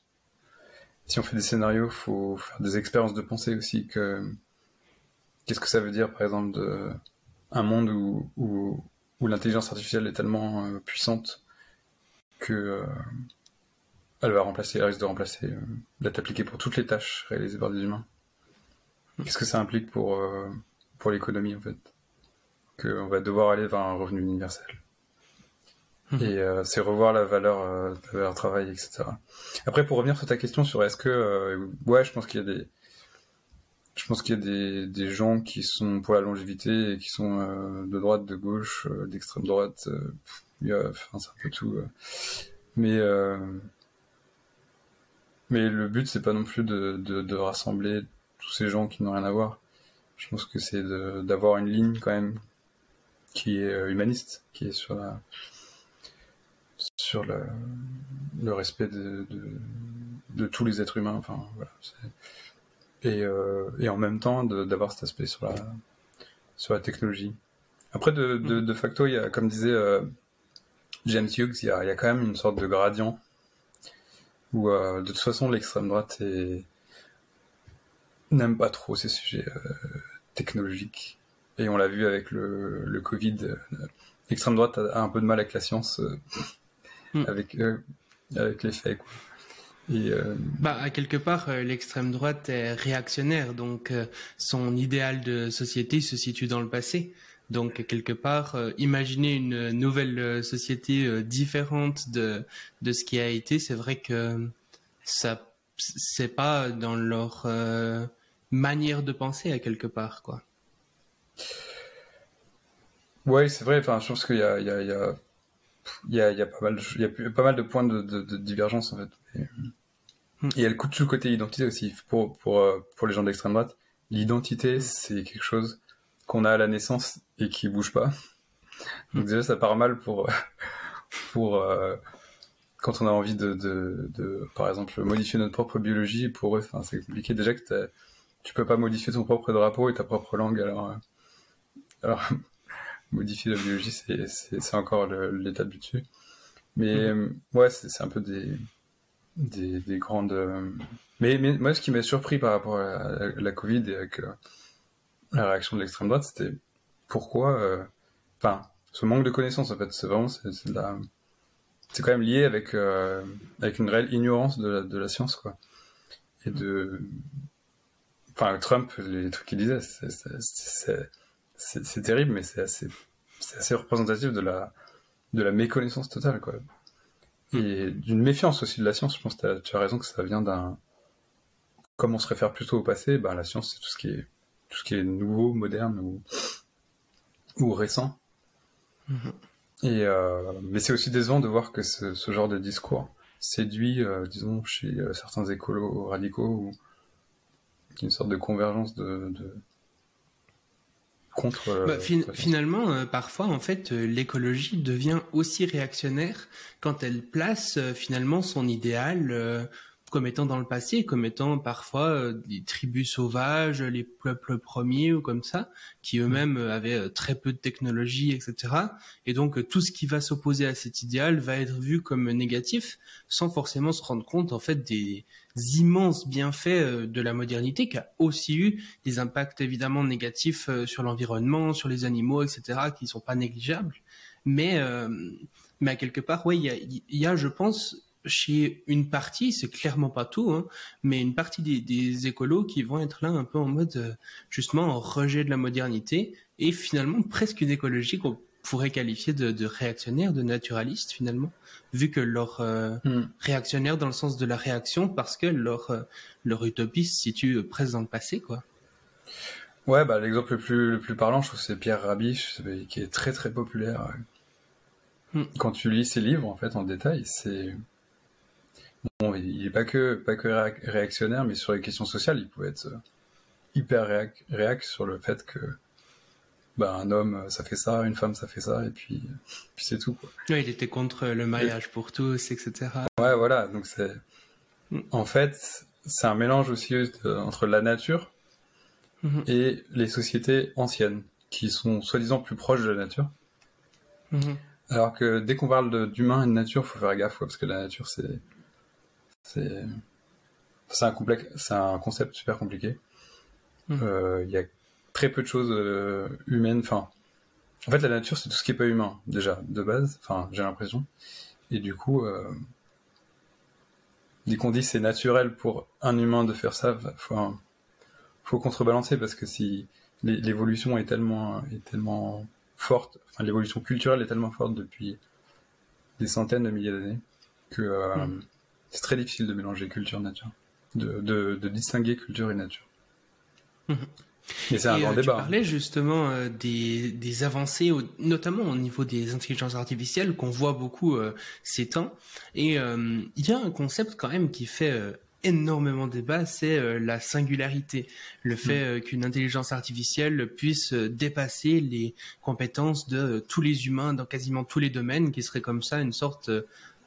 Si on fait des scénarios, faut faire des expériences de pensée aussi que, qu'est-ce que ça veut dire, par exemple, de, un monde où, où, l'intelligence artificielle est tellement euh, puissante que euh, elle va remplacer, elle risque de remplacer, euh, d'être appliquée pour toutes les tâches réalisées par des humains. Qu'est-ce que ça implique pour, pour l'économie en fait? Qu'on va devoir aller vers un revenu universel. Mmh. Et c'est revoir la valeur, la valeur travail, etc. Après, pour revenir sur ta question sur est-ce que, ouais, je pense qu'il y a des, je pense qu'il y a des, des, gens qui sont pour la longévité et qui sont euh, de droite, de gauche, euh, d'extrême droite. Euh, il y a, enfin, c'est un peu tout. mais mais le but c'est pas non plus de, de, de, rassembler tous ces gens qui n'ont rien à voir. Je pense que c'est d'avoir une ligne quand même qui est humaniste, qui est sur la sur le respect de, de, de, tous les êtres humains. Enfin voilà et, euh, et en même temps d'avoir cet aspect sur la, sur la technologie. Après, de, de, de facto, il y a, comme disait euh, James Hughes, il y, a, il y, a, quand même une sorte de gradient où, euh, de toute façon, l'extrême droite n'aime pas trop ces sujets technologiques. Et on l'a vu avec le, le Covid. L'extrême droite a, a, un peu de mal avec la science, mm. avec, avec les faits. Quoi. Euh, bah, à quelque part, euh, l'extrême droite est réactionnaire, donc euh, son idéal de société se situe dans le passé. Donc quelque part, imaginer une nouvelle société différente de de ce qui a été, c'est vrai que ça c'est pas dans leur manière de penser à quelque part, quoi. Ouais, c'est vrai. Enfin, je pense qu'il y a il y a il y a il y a, il y a pas mal de il y a pas mal de points de, de, de divergence en fait. Hmm. Et elle coûte tout le côté identité aussi. Pour, pour, euh, pour les gens d'extrême droite, l'identité, c'est quelque chose qu'on a à la naissance et qui bouge pas. Donc hmm. déjà, ça part mal pour, pour euh, quand on a envie de, de, de, par exemple, modifier notre propre biologie. Pour eux, c'est compliqué. Déjà que tu peux pas modifier ton propre drapeau et ta propre langue. Alors, euh, alors modifier la biologie, c'est encore l'étape du dessus. Mais ouais, c'est un peu des des, des grandes. Euh, mais, mais, moi, ce qui m'a surpris par rapport à la, Covid et avec euh, la réaction de l'extrême droite, c'était pourquoi. Euh, enfin, ce manque de connaissances, en fait, c'est vraiment. C'est c'est quand même lié avec, avec une réelle ignorance de la, de la science, quoi. Et de. Enfin, Trump, les trucs qu'il disait, c'est terrible, mais c'est assez, assez représentatif de la, de la méconnaissance totale, quoi et d'une méfiance aussi de la science. Je pense que tu as raison que ça vient d'un. Comme on se réfère plutôt au passé, bah, la science, c'est tout ce qui est tout ce qui est nouveau, moderne ou, ou récent. Mm-hmm. Et euh... mais c'est aussi décevant de voir que ce, ce genre de discours séduit, euh, disons, chez euh, certains écolos radicaux ou une sorte de convergence de, de contre. Euh, bah, finalement, euh, parfois, en fait, euh, l'écologie devient aussi réactionnaire quand elle place finalement son idéal comme étant dans le passé, comme étant parfois des tribus sauvages, les peuples premiers ou comme ça, qui eux-mêmes avaient très peu de technologie, etc. Et donc tout ce qui va s'opposer à cet idéal va être vu comme négatif, sans forcément se rendre compte en fait des immenses bienfaits de la modernité, qui a aussi eu des impacts évidemment négatifs sur l'environnement, sur les animaux, etc., qui ne sont pas négligeables. Mais, mais à quelque part, oui, il y a, y a, je pense, chez une partie, c'est clairement pas tout, hein, mais une partie des, écolos qui vont être là un peu en mode euh, justement en rejet de la modernité et finalement presque une écologie pourrait qualifier de, réactionnaire, de naturaliste finalement, vu que leur euh, hmm. réactionnaire dans le sens de la réaction parce que leur euh, leur utopie se situe presque dans le passé, quoi. Ouais, bah l'exemple le plus le plus parlant, je trouve, c'est Pierre Rabhi, qui est très très populaire. Hmm. Quand tu lis ses livres, en fait, en détail, c'est Bon, il n'est pas que, pas que réactionnaire, mais sur les questions sociales, il pouvait être euh, hyper réac, sur le fait que bah, un homme, ça fait ça, une femme, ça fait ça, et puis, puis c'est tout. Quoi. il était contre le mariage pour tous, etc. Ouais, voilà. Donc c'est, en fait, c'est un mélange aussi entre la nature mm-hmm. et les sociétés anciennes, qui sont soi-disant plus proches de la nature. Mm-hmm. Alors que dès qu'on parle d'humain et de nature, faut faire gaffe, parce que la nature, c'est c'est un, c'est un concept super compliqué. Euh, il y a très peu de choses euh, humaines. Enfin, en fait, la nature, c'est tout ce qui est pas humain, déjà, de base. Enfin, j'ai l'impression. Et du coup, euh, dès qu'on dit c'est naturel pour un humain de faire ça, faut, faut contrebalancer parce que si l'évolution est tellement, est tellement forte, enfin, l'évolution culturelle est tellement forte depuis des centaines de milliers d'années que hmm c'est très difficile de mélanger culture et nature, de, de, distinguer culture et nature. Mhm. Mais c'est un grand euh, débat. Tu parlais justement euh, des, des, avancées, notamment au niveau des intelligences artificielles, qu'on voit beaucoup euh, ces temps. Et il y a un concept quand même qui fait énormément débat, c'est la singularité. Le fait mm. qu'une intelligence artificielle puisse dépasser les compétences de tous les humains dans quasiment tous les domaines, qui serait comme ça une sorte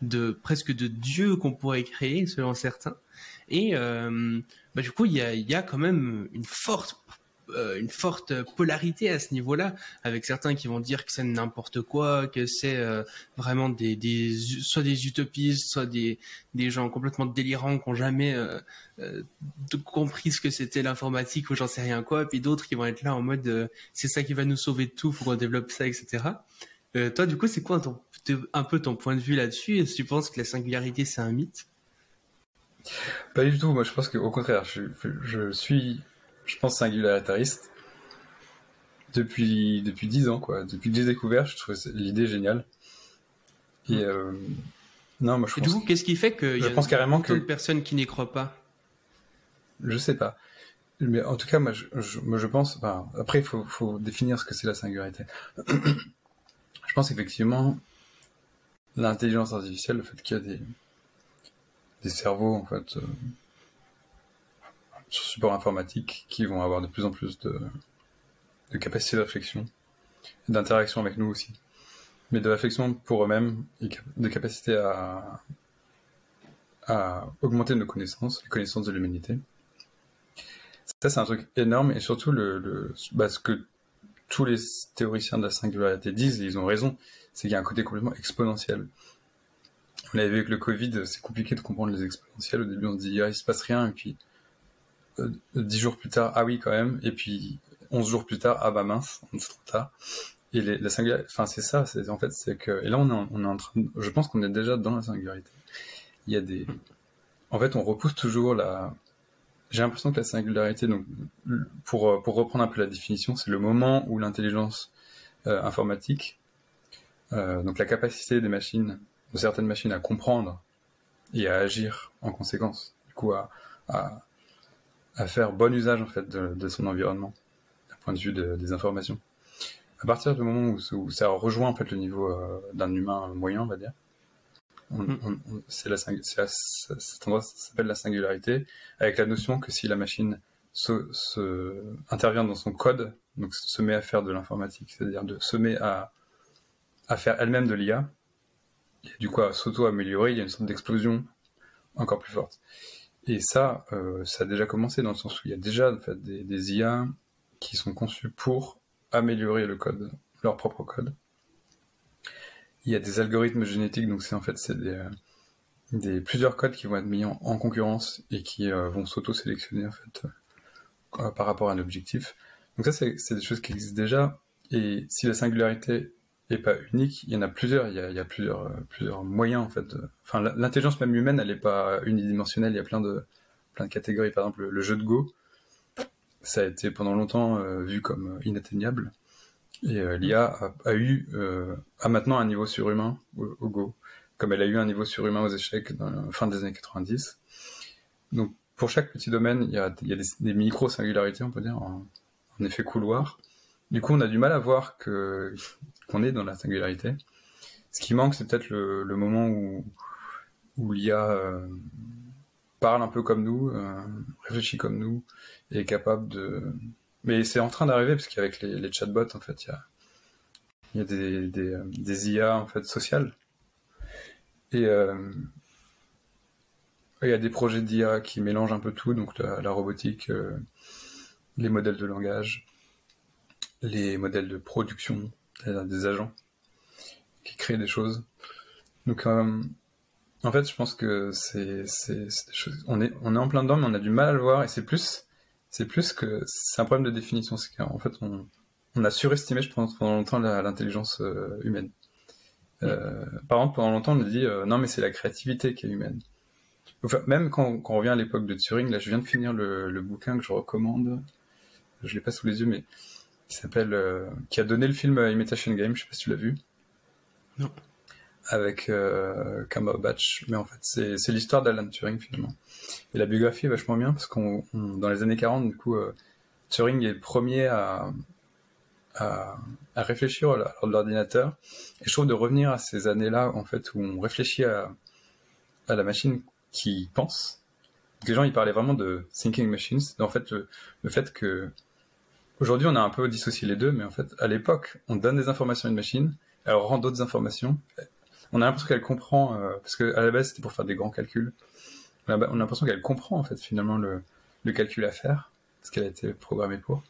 de presque de dieu qu'on pourrait créer selon certains. Et euh, bah, du coup, il y a, y a quand même une forte euh, une forte polarité à ce niveau-là, avec certains qui vont dire que c'est n'importe quoi, que c'est euh, vraiment des, soit des utopistes, soit des, des gens complètement délirants qui n'ont jamais compris ce que c'était l'informatique ou j'en sais rien quoi, puis d'autres qui vont être là en mode c'est ça qui va nous sauver de tout, faut qu'on développe ça, etc. toi, du coup, c'est quoi ton un peu ton point de vue là-dessus. Est-ce que tu penses que la singularité, c'est un mythe? Pas du tout. Moi, je pense qu'au contraire, je, suis, je pense, singularitariste depuis depuis dix ans, quoi. Depuis que j'ai découvert, je trouve l'idée géniale. Et hmm. euh, non, moi, je pense. du coup, qu'est-ce qui fait qu'il y a pense carrément que... de personnes qui n'y croient pas? Je sais pas. Mais en tout cas, moi, je, je pense. après, il faut, faut définir ce que c'est la singularité. je pense effectivement l'intelligence artificielle, le fait qu'il y a des, des cerveaux en fait euh, sur support informatique qui vont avoir de plus en plus de, de capacité de réflexion, d'interaction avec nous aussi, mais de réflexion pour eux-mêmes et de capacité à, augmenter nos connaissances, les connaissances de l'humanité. Ça, c'est un truc énorme et surtout le, bah, ce que tous les théoriciens de la singularité disent, et ils ont raison, c'est qu'il y a un côté complètement exponentiel. On avait vu avec le Covid, c'est compliqué de comprendre les exponentiels. Au début, on se dit, ah, il se passe rien, et puis dix jours plus tard, ah oui, quand même, et puis onze jours plus tard, ah bah mince, on est trop tard. Et la singularité, enfin c'est ça, c'est en fait, c'est que, et là on est, on est en train, je pense qu'on est déjà dans la singularité. Il y a des, en fait, on repousse toujours la, j'ai l'impression que la singularité, donc, pour, pour reprendre un peu la définition, c'est le moment où l'intelligence euh, informatique euh, donc la capacité des machines, de certaines machines à comprendre et à agir en conséquence, du coup à, faire bon usage en fait de, son environnement, d'un point de vue de, des informations. À partir du moment où, ça rejoint en fait le niveau euh, d'un humain moyen, on va dire, mm. c'est la, cet endroit s'appelle la singularité, avec la notion que si la machine se, se, intervient dans son code, donc se met à faire de l'informatique, c'est-à-dire de se met à à faire elle-même de l'IA, et du coup à s'auto-améliorer, il y a une sorte d'explosion encore plus forte. Et ça, ça a déjà commencé dans le sens où il y a déjà en fait, des, IA qui sont conçus pour améliorer le code, leur propre code. Il y a des algorithmes génétiques, donc c'est en fait c'est des, des, plusieurs codes qui vont être mis en, concurrence et qui euh, vont s'auto-sélectionner en fait euh, par rapport à un objectif. Donc ça c'est des choses qui existent déjà. Et si la singularité est pas unique, il y en a plusieurs. Il y a, plusieurs, euh, plusieurs moyens en fait. Enfin l'intelligence même humaine, elle n'est pas unidimensionnelle. Il y a plein de plein de catégories. Par exemple le jeu de Go ça a été pendant longtemps euh, vu comme inatteignable. Et euh, l'IA a, eu, a maintenant un niveau surhumain au, Go, comme elle a eu un niveau surhumain aux échecs dans la fin des années 90. Donc pour chaque petit domaine, il y a, des, micro-singularités, on peut dire, en, effet couloir. Du coup, on a du mal à voir qu'on est dans la singularité. Ce qui manque, c'est peut-être le, moment où, l'IA parle un peu comme nous, réfléchit comme nous, est capable de. Mais c'est en train d'arriver parce qu'avec les, chatbots, en fait, il y a, des, des, IA en fait sociales. Et euh, il y a des projets d'IA qui mélangent un peu tout, donc la, robotique, euh, les modèles de langage, les modèles de production, des agents qui créent des choses. Donc, euh, en fait, je pense que c'est, c'est, on est, on est en plein dedans, mais on a du mal à le voir, et c'est plus c'est plus que c'est un problème de définition. C'est qu'en fait, on, on, a surestimé, je pense, pendant longtemps l'intelligence euh, humaine. Euh, par exemple, pendant longtemps, on a dit euh, non, mais c'est la créativité qui est humaine. Enfin, même quand, quand, on revient à l'époque de Turing, là, je viens de finir le, le bouquin que je recommande. Je l'ai pas sous les yeux, mais qui s'appelle, qui a donné le film Imitation Game. Je sais pas si tu l'as vu. Non avec euh, Batch, mais en fait c'est l'histoire d'Alan Turing finalement. Et la biographie est vachement bien parce qu'on dans les années 40 du coup euh, Turing est le premier à, à, à réfléchir à l'ordinateur et je trouve de revenir à ces années-là en fait où on réfléchit à, à la machine qui pense. Les gens ils parlaient vraiment de thinking machines, en fait le, le fait que aujourd'hui on a un peu dissocié les deux, mais en fait à l'époque on donne des informations à une machine, elle rend d'autres informations, on a l'impression qu'elle comprend, euh, parce qu'à la base c'était pour faire des grands calculs. On a, l'impression qu'elle comprend en fait finalement le, calcul à faire, ce qu'elle a été programmée pour.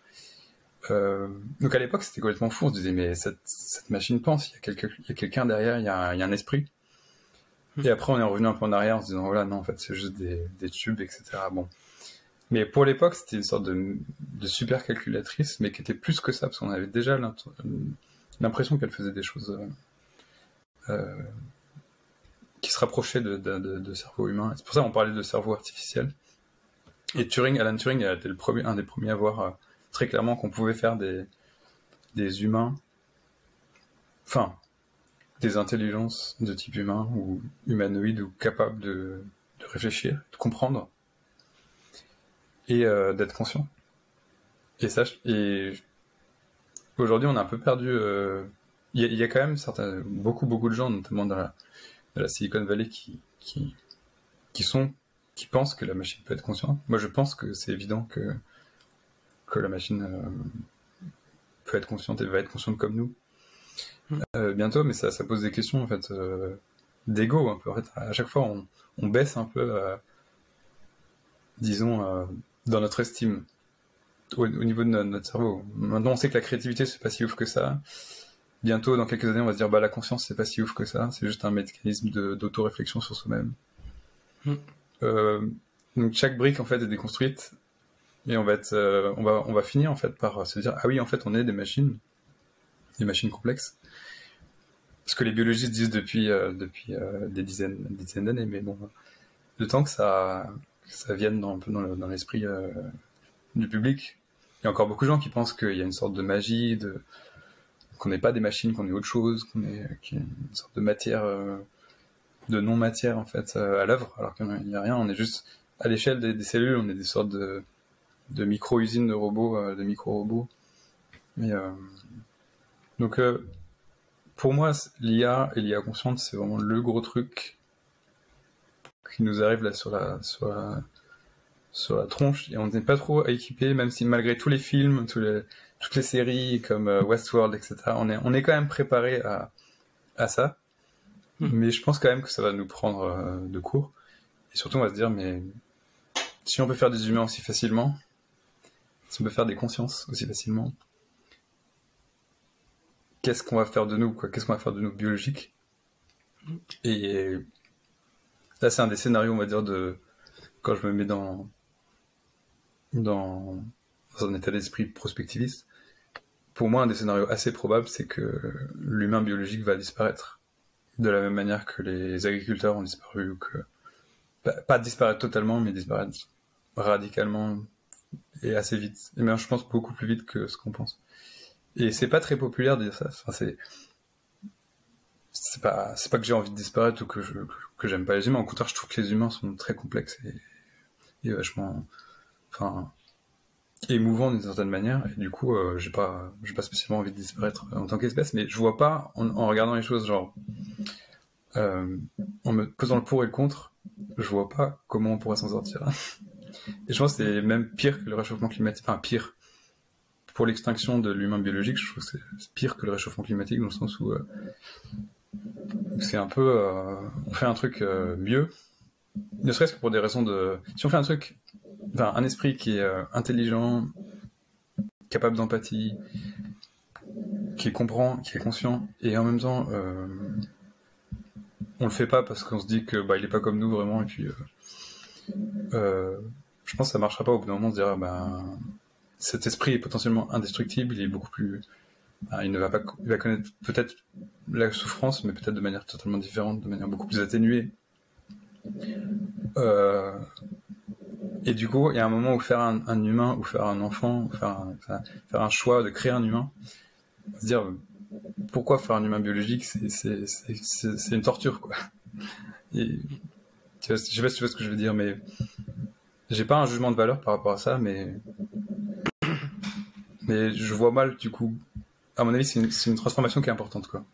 Euh, donc à l'époque c'était complètement fou, on se disait mais cette, machine pense, il y a, quelqu'un derrière, il y, a, un esprit. Et après on est revenu un peu en arrière en se disant voilà non en fait c'est juste des, tubes etc. Bon. Mais pour l'époque c'était une sorte de, super calculatrice mais qui était plus que ça parce qu'on avait déjà l'impression qu'elle faisait des choses euh, euh, qui se rapprochait de, de, cerveau humain. C'est pour ça qu'on parlait de cerveau artificiel. Et Turing, Alan Turing a été le premier, un des premiers à voir euh, très clairement qu'on pouvait faire des, humains, enfin, des intelligences de type humain ou humanoïde ou capables de, de réfléchir, de comprendre et euh, d'être conscient. Et ça, et aujourd'hui, on a un peu perdu il y, a quand même certains, beaucoup, beaucoup de gens, notamment dans la, Silicon Valley, qui, qui, qui, sont, qui pensent que la machine peut être consciente. Moi, je pense que c'est évident que, que la machine euh, peut être consciente et va être consciente comme nous hmm. euh, bientôt, mais ça, ça pose des questions en fait euh, d'ego un peu. En fait, à chaque fois, on, on baisse un peu, disons, dans notre estime au, niveau de notre, notre, cerveau. Maintenant, on sait que la créativité c'est pas si ouf que ça bientôt, dans quelques années, on va se dire bah la conscience c'est pas si ouf que ça, c'est juste un mécanisme d'auto-réflexion sur soi-même. Hmm. Euh, donc chaque brique en fait est déconstruite et on va être, euh, on va, on va finir en fait par se dire ah oui en fait on est des machines, des machines complexes. Ce que les biologistes disent depuis euh, depuis des dizaines, des dizaines d'années, mais bon, le temps que ça, ça vienne dans, un peu dans l'esprit du public, il y a encore beaucoup de gens qui pensent qu'il y a une sorte de magie, qu'on n'est pas des machines, qu'on est autre chose, qu'on est, une sorte de matière, euh, de non-matière en fait euh, à l'œuvre, alors qu'il n'y a rien. On est juste à l'échelle des, cellules, on est des sortes de, de micro-usines de robots, euh, de micro-robots. Donc pour moi, l'IA et l'IA consciente, c'est vraiment le gros truc qui nous arrive là sur la sur la, sur la tronche et on n'est pas trop équipé, même si malgré tous les films, tous les toutes les séries comme euh, Westworld, etc. On est, on est quand même préparé à, à ça. Hmm. Mais je pense quand même que ça va nous prendre euh, de court. Et surtout, on va se dire, mais si on peut faire des humains aussi facilement, si on peut faire des consciences aussi facilement, qu'est-ce qu'on va faire de nous, quoi? Qu'est-ce qu'on va faire de nous biologiques? Et là, c'est un des scénarios, on va dire, de quand je me mets dans dans, un état d'esprit prospectiviste. Pour moi, un des scénarios assez probables, c'est que l'humain biologique va disparaître de la même manière que les agriculteurs ont disparu ou que pas, disparaître totalement, mais disparaître radicalement et assez vite. Et même, je pense beaucoup plus vite que ce qu'on pense. Et c'est pas très populaire de dire ça. Enfin, c'est c'est pas pas que j'ai envie de disparaître ou que je que j'aime pas les humains. Au contraire, je trouve que les humains sont très complexes et, vachement enfin émouvants d'une certaine manière. Et du coup, euh, j'ai pas j'ai pas spécialement envie de disparaître en tant qu'espèce. Mais je vois pas en, en regardant les choses genre euh, en me posant le pour et le contre, je vois pas comment on pourrait s'en sortir. Et je pense que c'est même pire que le réchauffement climatique. Enfin, pire. Pour l'extinction de l'humain biologique, je trouve que c'est pire que le réchauffement climatique dans le sens où euh, c'est un peu. Euh, on fait un truc euh, mieux. Ne serait-ce que pour des raisons de. Si on fait un truc. Enfin, un esprit qui est intelligent, capable d'empathie, qui comprend, qui est conscient, et en même temps on le fait pas parce qu'on se dit que bah est pas comme nous vraiment et puis euh, euh, je pense que ça marchera pas au bout d'un moment de dire bah cet esprit est potentiellement indestructible il est beaucoup plus il ne va pas connaître peut-être la souffrance mais peut-être de manière totalement différente de manière beaucoup plus atténuée euh, et du coup il y a un moment où faire un, humain ou faire un enfant faire un, faire un choix de créer un humain se dire pourquoi faire un humain biologique C'est une torture, quoi. Et, je sais pas si tu vois ce que je veux dire, mais j'ai pas un jugement de valeur par rapport à ça, mais mais je vois mal du coup. À mon avis, c'est une, transformation qui est importante, quoi.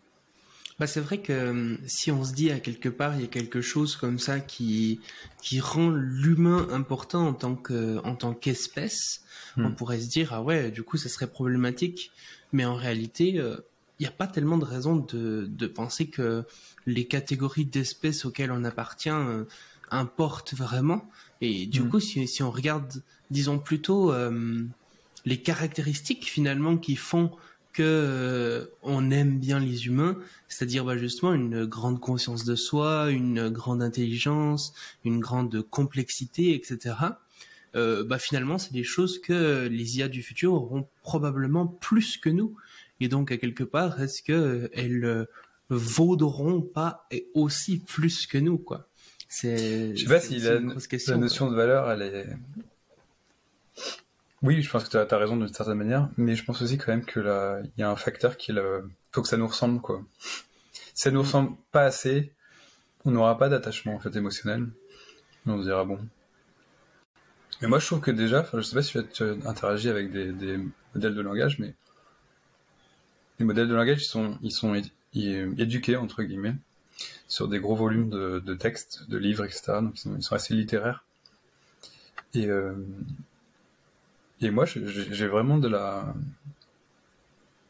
Bah, c'est vrai que euh, si on se dit à quelque part il y a quelque chose comme ça qui qui rend l'humain important en tant que en tant qu'espèce, on hmm. pourrait se dire ah ouais du coup ça serait problématique, mais en réalité euh, il n'y a pas tellement de raison de, de, penser que les catégories d'espèces auxquelles on appartient euh, importent vraiment. Et du mm. coup, si, si, on regarde, disons plutôt euh, les caractéristiques finalement qui font que euh, on aime bien les humains, c'est-à-dire bah, justement une grande conscience de soi, une grande intelligence, une grande complexité, etc. Euh, bah finalement, c'est des choses que les IA du futur auront probablement plus que nous. Et donc, à quelque part, est-ce que elles euh, vaudront pas aussi plus que nous, quoi? C'est. Je sais pas si la, notion de valeur, elle est. Oui, je pense que tu as, raison d'une certaine manière, mais je pense aussi quand même que il y a un facteur qui faut que ça nous ressemble, quoi. Si ça nous ressemble pas assez, on n'aura pas d'attachement en fait émotionnel. On se dira bon. Mais moi, je trouve que déjà, je sais pas si tu as interagi avec des, des modèles de langage, mais les modèles de langage, ils sont, ils sont éduqués, entre guillemets, sur des gros volumes de, textes, de livres, etc. Donc ils sont, assez littéraires. Et, euh, et moi, j'ai vraiment de la...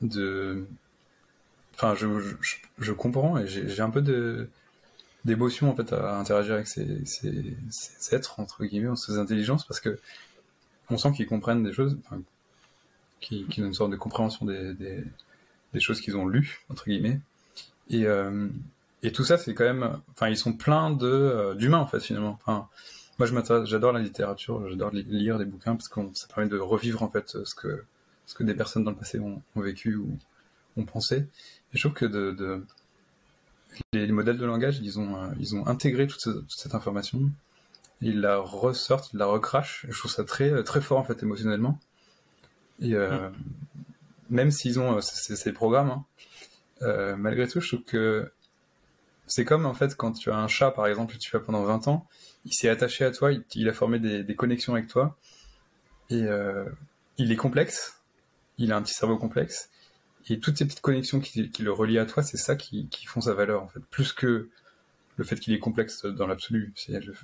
De... Enfin, je, comprends et j'ai un peu de d'émotion en fait à interagir avec ces, ces, êtres entre guillemets, ces intelligences parce que on sent qu'ils comprennent des choses, enfin, qui, qui ont une sorte de compréhension des, des choses qu'ils ont lues entre guillemets. Et euh, et tout ça c'est quand même enfin ils sont pleins de euh, d'humains en fait finalement. Enfin moi je j'adore la littérature j'adore lire des bouquins parce que ça permet de revivre en fait ce que ce que des personnes dans le passé ont, vécu ou ont pensé. Et je trouve que de, de les, modèles de langage ils ont ils ont intégré toute, cette information. Ils la ressortent ils la recrachent. Et je trouve ça très très fort en fait émotionnellement. Et euh, mm. même s'ils ont euh, ces, programmes, hein, euh, malgré tout, je trouve que c'est comme en fait quand tu as un chat par exemple que tu as pendant 20 ans, il s'est attaché à toi, il, a formé des, connexions avec toi. Et euh, il est complexe, il a un petit cerveau complexe. Et toutes ces petites connexions qui, le relient à toi, c'est ça qui, font sa valeur en fait, plus que le fait qu'il est complexe dans l'absolu,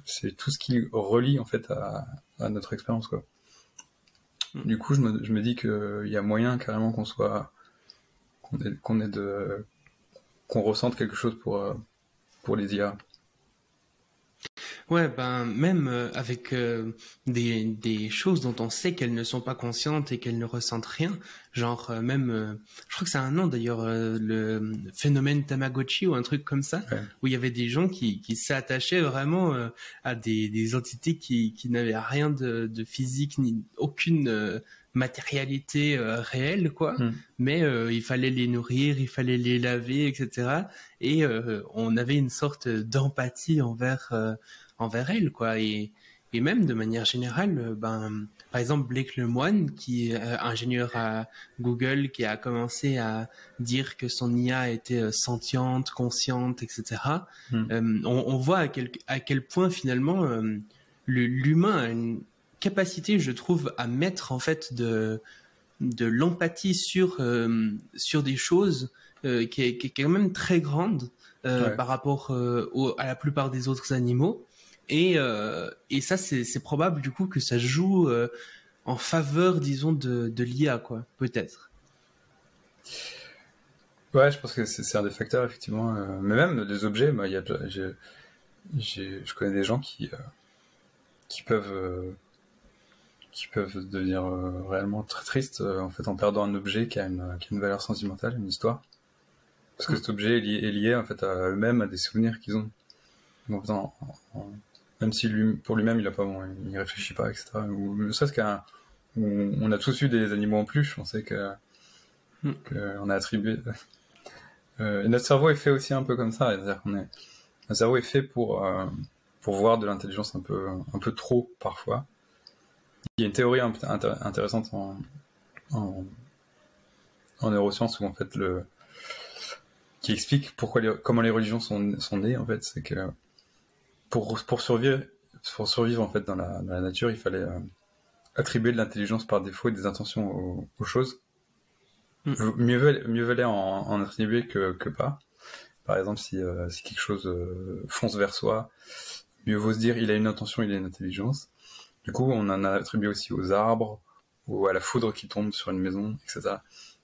c'est tout ce qui relie en fait à, à notre expérience quoi. Du coup, je me, je me dis qu'il y a moyen carrément qu'on soit, qu'on ait, de, qu'on ressente quelque chose pour, euh, pour les IA. Ouais, ben même euh, avec euh, des, des choses dont on sait qu'elles ne sont pas conscientes et qu'elles ne ressentent rien, genre euh, même, je crois que c'est un nom d'ailleurs, le phénomène Tamagotchi ou un truc comme ça, où il y avait des gens qui, qui s'attachaient vraiment à des, des entités qui, qui n'avaient rien de, de physique ni aucune matérialité réelle quoi hmm. mais il fallait les nourrir il fallait les laver etc et on avait une sorte d'empathie envers envers elle, quoi. Et, et même de manière générale, euh, ben, par exemple, Blake Lemoine, qui est euh, ingénieur à Google, qui a commencé à dire que son IA était euh, sentiente, consciente, etc. Hmm. on, voit à quel, à quel point finalement l'humain a une capacité, je trouve, à mettre en fait de, de l'empathie sur, sur des choses qui, est, qui, est, quand même très grande par rapport à la plupart des autres animaux. Et, euh, et ça, c'est probable du coup que ça joue euh, en faveur, disons, de, de l'IA, quoi, peut-être. Ouais, je pense que c'est un des facteurs, effectivement. Euh, mais même des objets, moi, y a, je connais des gens qui, qui peuvent qui peuvent devenir réellement très tristes en fait en perdant un objet qui a une, qui a une valeur sentimentale, une histoire. Parce que mm. cet objet est lié, est lié en fait à eux-mêmes, à des souvenirs qu'ils ont. Donc, en, même si lui, pour lui-même il a pas, il réfléchit pas, etc. Ou ne serait-ce qu'un, on a tous eu des animaux en plus, on sait que, hmm. on a attribué. Euh, et notre cerveau est fait aussi un peu comme ça, c'est-à-dire qu'on est, notre cerveau est fait pour euh, pour voir de l'intelligence un peu un peu trop parfois. Il y a une théorie intéressante en, en, en neurosciences où en fait le qui explique pourquoi les, comment les religions sont, sont nées en fait, c'est que pour, pour survivre, pour survivre en fait dans la, dans la nature, il fallait euh, attribuer de l'intelligence par défaut et des intentions aux, choses. Mm. Mieux, valait, mieux valait en, en attribuer que, que, pas. Par exemple, si, euh, si quelque chose euh, fonce vers soi, mieux vaut se dire il a une intention, il a une intelligence. Du coup, on en a attribué aussi aux arbres, ou à la foudre qui tombe sur une maison, etc.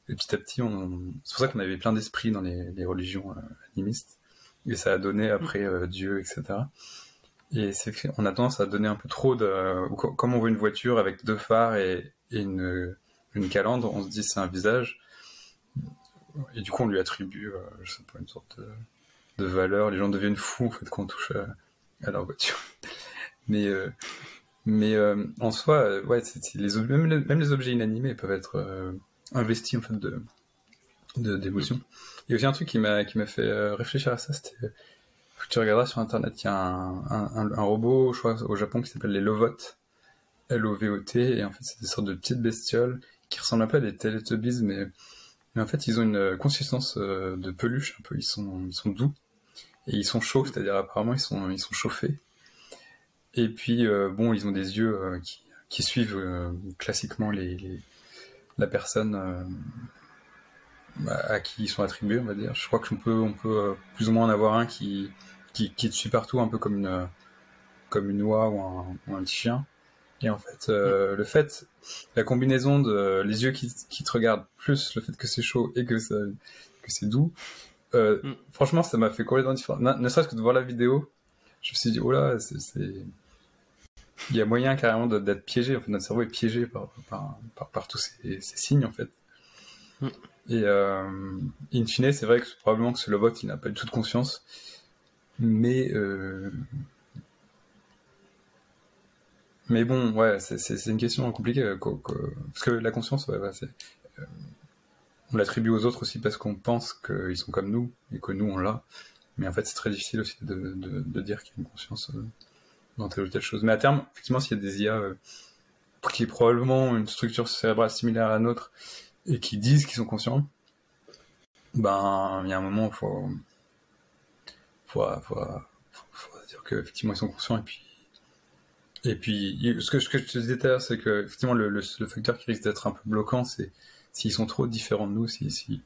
Et petit à petit, on... c'est pour ça qu'on avait plein d'esprits dans les, les religions animistes et ça a donné après euh, Dieu, etc. Et c'est on a tendance à donner un peu trop de, comme on voit une voiture avec deux phares et, une, une calandre, on se dit c'est un visage. Et du coup, on lui attribue, euh, je sais pas, une sorte de, valeur. Les gens deviennent fous en fait quand on touche à, leur voiture. mais euh, mais euh, en soi, ouais, les, même, les, même, les, objets inanimés peuvent être investis en fait de d'émotions. Il y a aussi un truc qui m'a qui m'a fait euh, réfléchir à ça, c'était tu regarderas sur internet, il y a un, un, robot, je crois, au Japon qui s'appelle les Lovot, L-O-V-O-T, et en fait c'est des sortes de petites bestioles qui ressemblent un peu à des Teletubbies, mais, en fait ils ont une consistance euh, de peluche un peu, ils sont, ils sont doux, et ils sont chauds, c'est-à-dire apparemment ils sont, ils sont chauffés. Et puis euh, bon, ils ont des yeux qui, qui suivent classiquement les, la personne à qui ils sont attribués, on va dire. Je crois qu'on peut, on peut euh, plus ou moins en avoir un qui, qui, qui te suit partout, un peu comme une, comme une oie ou un, ou un petit chien. Et en fait, euh, le fait, la combinaison de les yeux qui, qui te regardent, plus le fait que c'est chaud et que, ça, que c'est doux, euh, mm. franchement, ça m'a fait complètement différent. Ne, serait-ce que de voir la vidéo, je me suis dit, oh là, c'est, il y a moyen carrément d'être piégé. En fait, notre cerveau est piégé par, par, par, par tous ces, ces, signes, en fait. Mm. Et euh, in fine, c'est vrai que probablement que ce robot, il n'a pas du tout de conscience. Mais euh, mais bon, ouais, c'est une question compliquée. Euh, parce que la conscience, on l'attribue aux autres aussi parce qu'on pense qu'ils sont comme nous et que nous, on l'a. Mais en fait, c'est très difficile aussi de, de, de dire a une conscience dans telle ou telle chose. Mais à terme, effectivement, s'il y a des IA qui est probablement une structure cérébrale similaire à la nôtre et qui disent qu'ils sont conscients, ben il y a un moment il faut faut, faut, faut, dire qu'effectivement ils sont conscients et puis et puis ce que, je te disais tout à l'heure c'est que effectivement le, facteur qui risque d'être un peu bloquant c'est s'ils sont trop différents de nous si si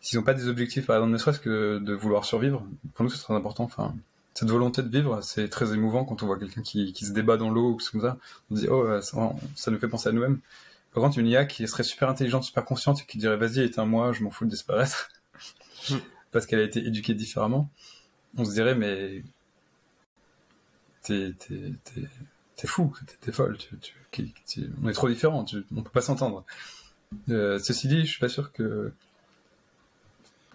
s'ils n'ont pas des objectifs par exemple ne serait-ce que de vouloir survivre pour nous c'est très important enfin cette volonté de vivre, c'est très émouvant quand on voit quelqu'un qui, qui se débat dans l'eau ou comme ça. On dit, oh, ça, ça nous fait penser à nous-mêmes. Par contre, une IA qui serait super intelligente, super consciente et qui dirait vas-y, éteins-moi, je m'en fous de disparaître, parce qu'elle a été éduquée différemment, on se dirait mais t'es, fou, t'es, folle, on est trop différents, on peut pas s'entendre. Euh, ceci dit, je suis pas sûr que,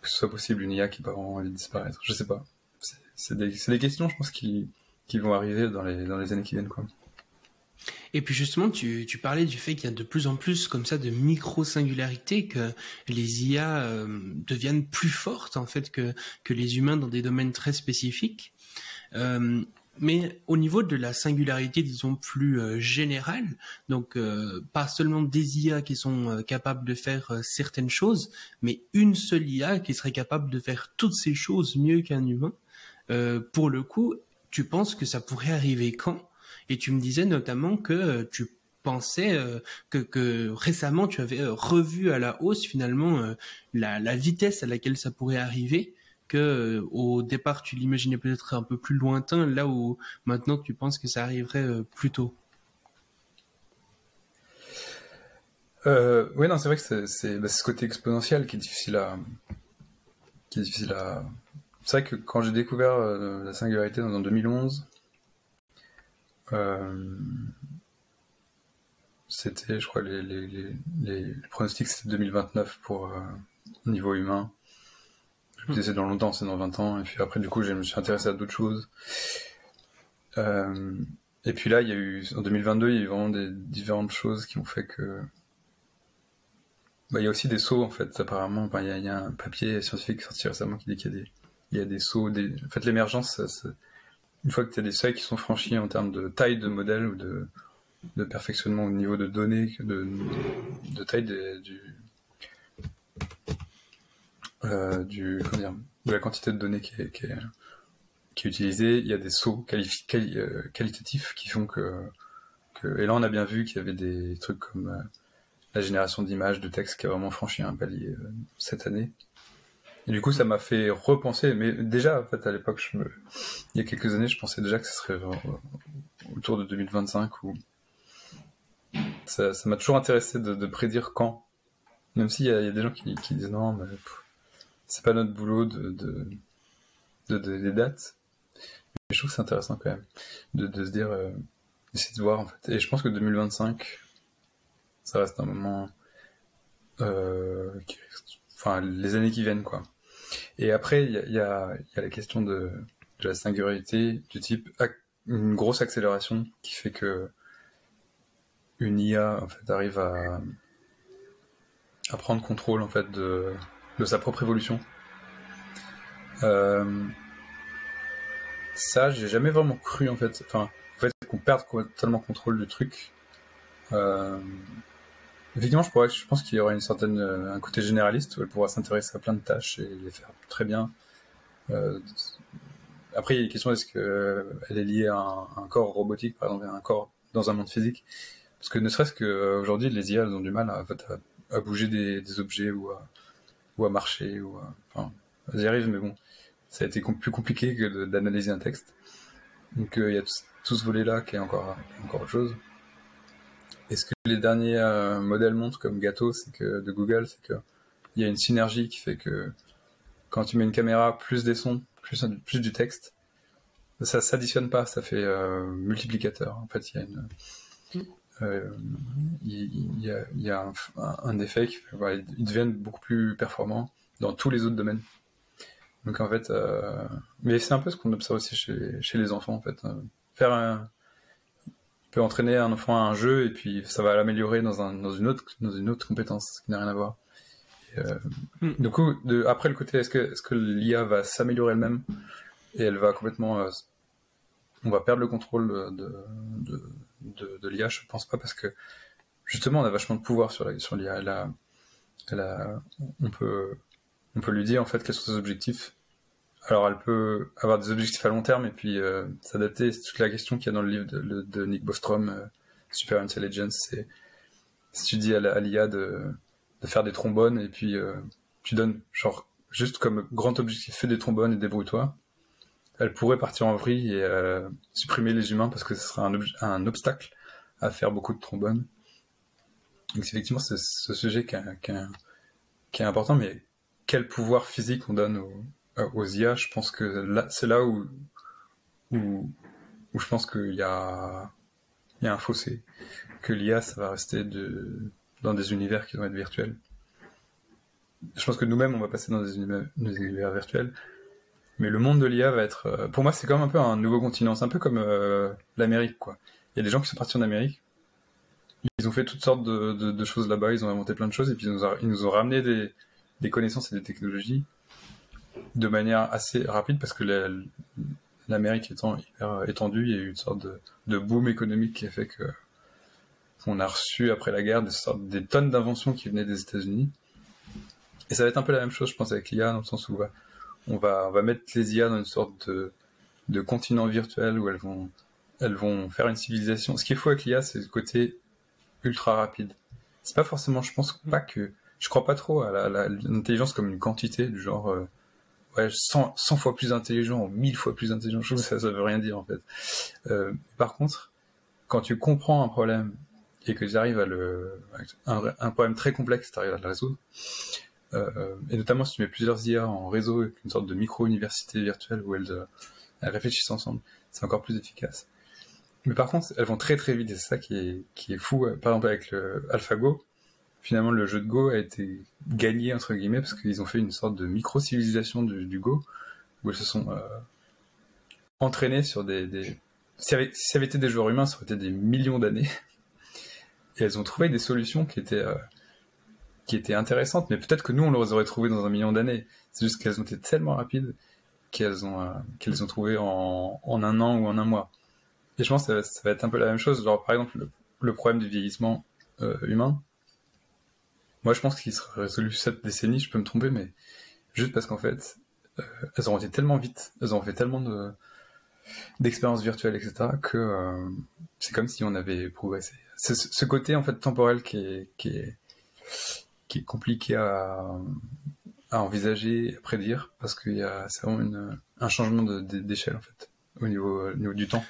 que ce soit possible une IA qui va vraiment disparaître. Je sais pas. C'est, des, des, questions, je pense, qui, qui vont arriver dans les, dans les années qui viennent, quoi. Et puis justement, tu, tu parlais du fait qu'il y a de plus en plus comme ça de micro-singularités, que les IA euh, deviennent plus fortes en fait que, que les humains dans des domaines très spécifiques. Euh, mais au niveau de la singularité, disons, plus euh, générale, donc pas seulement des IA qui sont capables de faire certaines choses, mais une seule IA qui serait capable de faire toutes ces choses mieux qu'un humain, pour le coup, tu penses que ça pourrait arriver quand? Et tu me disais notamment que euh, tu pensais euh, que, récemment tu avais euh, revu à la hausse finalement la, vitesse à laquelle ça pourrait arriver que au départ tu l'imaginais peut-être un peu plus lointain là où maintenant tu penses que ça arriverait plus tôt. oui non c'est vrai que bah, c'est ce côté exponentiel qui est difficile à qui est difficile à c'est vrai que quand j'ai découvert la singularité en 2011 euh, c'était, je crois, les, les, les, pronostics, c'était 2029 pour euh, au niveau humain. Je me disais dans longtemps, c'est dans 20 ans. Et puis après, du coup, je me suis intéressé à d'autres choses. Euh, et puis là, il y a eu, en 2022, il y a eu vraiment des différentes choses qui ont fait que. Bah, il y a aussi des sauts, en fait, apparemment. Enfin, il, y a, un papier scientifique sorti récemment qui dit qu'il y a des, il y a des sauts. En fait, l'émergence, ça, une fois que tu as des seuils qui sont franchis en termes de taille de modèle ou de, perfectionnement au niveau de données, de, taille du, euh, du comment dire, de la quantité de données qui est, utilisée, il y a des sauts euh, qualitatifs qui font que, que, Et là, on a bien vu qu'il y avait des trucs comme euh, la génération d'images, de textes qui a vraiment franchi un palier cette année. Et du coup, ça m'a fait repenser. Mais déjà, en fait, à l'époque, il y a quelques années, je pensais déjà que ce serait euh, autour de 2025 ou ça, m'a toujours intéressé de, prédire quand. Même s'il y, a des gens qui, disent non, mais c'est pas notre boulot de, de, des dates. Mais je trouve que c'est intéressant quand même de, se dire, euh, d'essayer de voir. Et je pense que 2025, ça reste un moment, euh, enfin les années qui viennent quoi. Et après, il y a, la question de, la singularité du type une grosse accélération qui fait que une IA arrive à, à prendre contrôle en fait de, sa propre évolution. Euh, ça, j'ai jamais vraiment cru en fait. Enfin, en fait, qu'on perde totalement contrôle du truc. Euh, Effectivement, je, pense qu'il y aura une certaine, euh, un côté généraliste où elle pourra s'intéresser à plein de tâches et les faire très bien. Euh, après, il y a une question est-ce qu'elle euh, est liée à un, corps robotique, par exemple, à un corps dans un monde physique? Parce que ne serait-ce qu'aujourd'hui, les IA elles ont du mal à, bouger des, objets ou à, marcher. Enfin, elles y arrivent, mais bon, ça a été plus compliqué que d'analyser un texte. Donc il y a tout, ce volet-là qui est encore autre chose. Et ce que les derniers euh, modèles montrent comme gâteau, c'est que de Google, c'est que il y a une synergie qui fait que quand tu mets une caméra plus des sons, plus, plus du texte, ça s'additionne pas, ça fait euh, multiplicateur. En fait, il y a une euh, il, y a, il y a un, effet qui fait, ils deviennent beaucoup plus performants dans tous les autres domaines. Donc en fait, mais c'est un peu ce qu'on observe aussi chez, chez les enfants en fait. Faire un, peut entraîner un enfant à un jeu et puis ça va l'améliorer dans, un, dans, une autre, dans une autre compétence qui n'a rien à voir. euh, hmm. Du coup, de, après le côté, est-ce que, est-ce que l'IA va s'améliorer elle-même et elle va complètement. Euh, on va perdre le contrôle de, de, de, de, l'IA Je pense pas parce que justement on a vachement de pouvoir sur, la, sur l'IA. Elle a, elle a, on, peut, on peut lui dire en fait quels sont ses objectifs alors, elle peut avoir des objectifs à long terme et puis euh, s'adapter. C'est toute la question qu'il y a dans le livre de, Nick Bostrom, euh, Super Intelligence. C'est si tu dis à l'IA de, faire des trombones et puis euh, tu donnes, genre, juste comme grand objectif, fais des trombones et débrouille-toi. Elle pourrait partir en vrille et supprimer les humains parce que ce serait un, obstacle à faire beaucoup de trombones. Donc, effectivement, c'est ce sujet qui, est, qui est important, mais quel pouvoir physique on donne aux, aux IA, je pense que c'est là où, je pense qu'il y a, un fossé, que l'IA, ça va rester dans des univers qui vont être virtuels. Je pense que nous-mêmes, on va passer dans des univers, virtuels, mais le monde de l'IA va être, euh, pour moi, c'est comme un peu un nouveau continent, c'est un peu comme euh, l'Amérique. Il y a des gens qui sont partis en Amérique, ils ont fait toutes sortes de, choses là-bas, ils ont inventé plein de choses, et puis ils nous, ont ramené des connaissances et des technologies de manière assez rapide parce que l'Amérique étant hyper étendue, il y a eu une sorte de, boom économique qui a fait que on a reçu après la guerre des, tonnes d'inventions qui venaient des États-Unis. Et ça va être un peu la même chose, je pense, avec l'IA, dans le sens où on va, on va mettre les IA dans une sorte de, de continent virtuel où elles vont, elles vont faire une civilisation. Ce qui est fou avec l'IA, c'est le côté ultra rapide. C'est pas forcément, je pense pas que, je crois pas trop à l'intelligence comme une quantité, du genre, euh, ouais, 100, 100, fois plus intelligent, ou 1000 fois plus intelligent, je trouve que ça, ça veut rien dire en fait. Euh, par contre, quand tu comprends un problème et que tu arrives à le, un, problème très complexe, tu arrives à le résoudre, euh, et notamment si tu mets plusieurs IA en réseau avec une sorte de micro-université virtuelle où elles, réfléchissent ensemble, c'est encore plus efficace. Mais par contre, elles vont très très vite et c'est ça qui est, qui est fou. Par exemple, avec le AlphaGo, finalement le jeu de Go a été gagné entre guillemets parce qu'ils ont fait une sorte de micro-civilisation du, Go où elles se sont euh, entraînées sur des. Si, ça avait, été des joueurs humains, ça aurait été des millions d'années. Et elles ont trouvé des solutions qui étaient, euh, qui étaient intéressantes, mais peut-être que nous, on les aurait trouvées dans un million d'années. C'est juste qu'elles ont été tellement rapides qu'elles ont, euh, ont trouvé en, en, un an ou en un mois. Et je pense que ça, va être un peu la même chose. Par exemple, le, le problème du vieillissement humain, moi, je pense qu'il sera résolu cette décennie, je peux me tromper, mais juste parce qu'en fait, euh, elles ont été tellement vite, elles ont fait tellement de d'expériences virtuelles, etc., que euh, c'est comme si on avait progressé. C'est ce côté en fait temporel qui est, compliqué à, envisager, à prédire, parce qu'il y a vraiment un changement d'échelle en fait, au niveau du temps.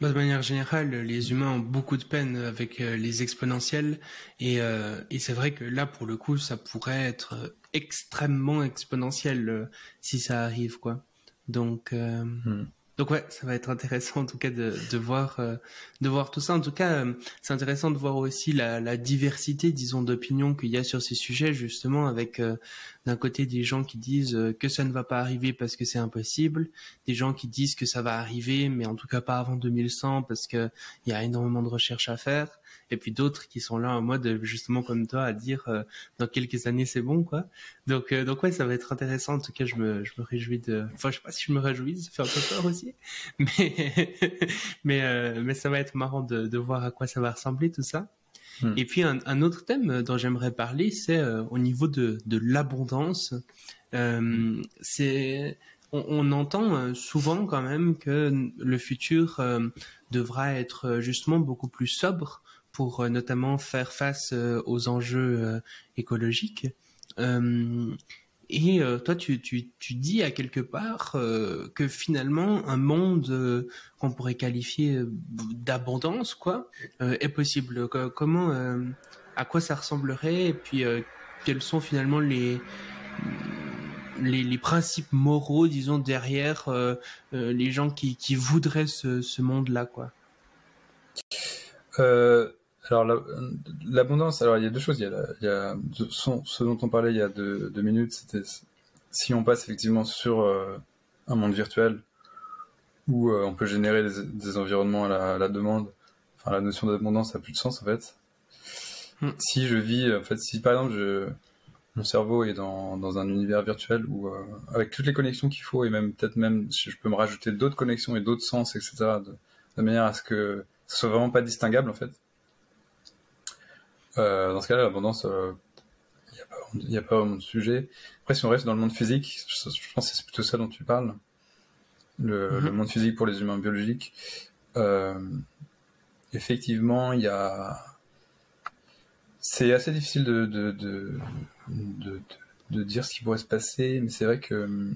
Bah, de manière générale, les humains ont beaucoup de peine avec euh, les exponentielles et, euh, et c'est vrai que là, pour le coup, ça pourrait être extrêmement exponentiel euh, si ça arrive, quoi. Donc, hmm. Donc ouais, ça va être intéressant en tout cas de, de voir euh, de voir tout ça. En tout cas, euh, c'est intéressant de voir aussi la, la diversité, disons, d'opinions qu'il y a sur ces sujets, justement, avec euh, d'un côté des gens qui disent que ça ne va pas arriver parce que c'est impossible, des gens qui disent que ça va arriver, mais en tout cas pas avant 2100 parce que il y a énormément de recherches à faire, et puis d'autres qui sont là en mode justement comme toi à dire euh, dans quelques années c'est bon quoi. Donc euh, donc ouais ça va être intéressant en tout cas je me je me réjouis de enfin je sais pas si je me réjouis ça fait un peu peur aussi mais mais euh, mais ça va être marrant de de voir à quoi ça va ressembler tout ça. Hmm. Et puis un, un, autre thème dont j'aimerais parler, c'est au niveau de, de l'abondance. Euh, c'est on, on, entend souvent quand même que le futur devra être justement beaucoup plus sobre pour euh, notamment faire face euh, aux enjeux euh, écologiques. Et toi, tu, tu, tu, dis à quelque part que finalement un monde qu'on pourrait qualifier d'abondance, quoi, est possible. Comment, à quoi ça ressemblerait Et puis, quels sont finalement les, les, principes moraux, disons, derrière les gens qui, qui voudraient ce, ce monde-là, quoi? Alors l'abondance, alors il y a deux choses. Il y a, il y a ce, dont on parlait il y a deux, deux minutes, c'était si on passe effectivement sur euh, un monde virtuel où euh, on peut générer des, des environnements à la, à la, demande, enfin la notion d'abondance a plus de sens en fait. Hmm. Si je vis, en fait, si par exemple je, mon cerveau est dans, dans un univers virtuel où euh, avec toutes les connexions qu'il faut et même peut-être même je peux me rajouter d'autres connexions et d'autres sens, etc. De, de manière à ce que ce soit vraiment pas distinguable en fait euh, dans ce cas-là, l'abondance, il euh, n'y a, pas vraiment de sujet. Après, si on reste dans le monde physique, je, pense que c'est plutôt ça dont tu parles, le, mhm. monde physique pour les humains biologiques. Euh, effectivement, il y a. C'est assez difficile de de, de, de, de, dire ce qui pourrait se passer, mais c'est vrai que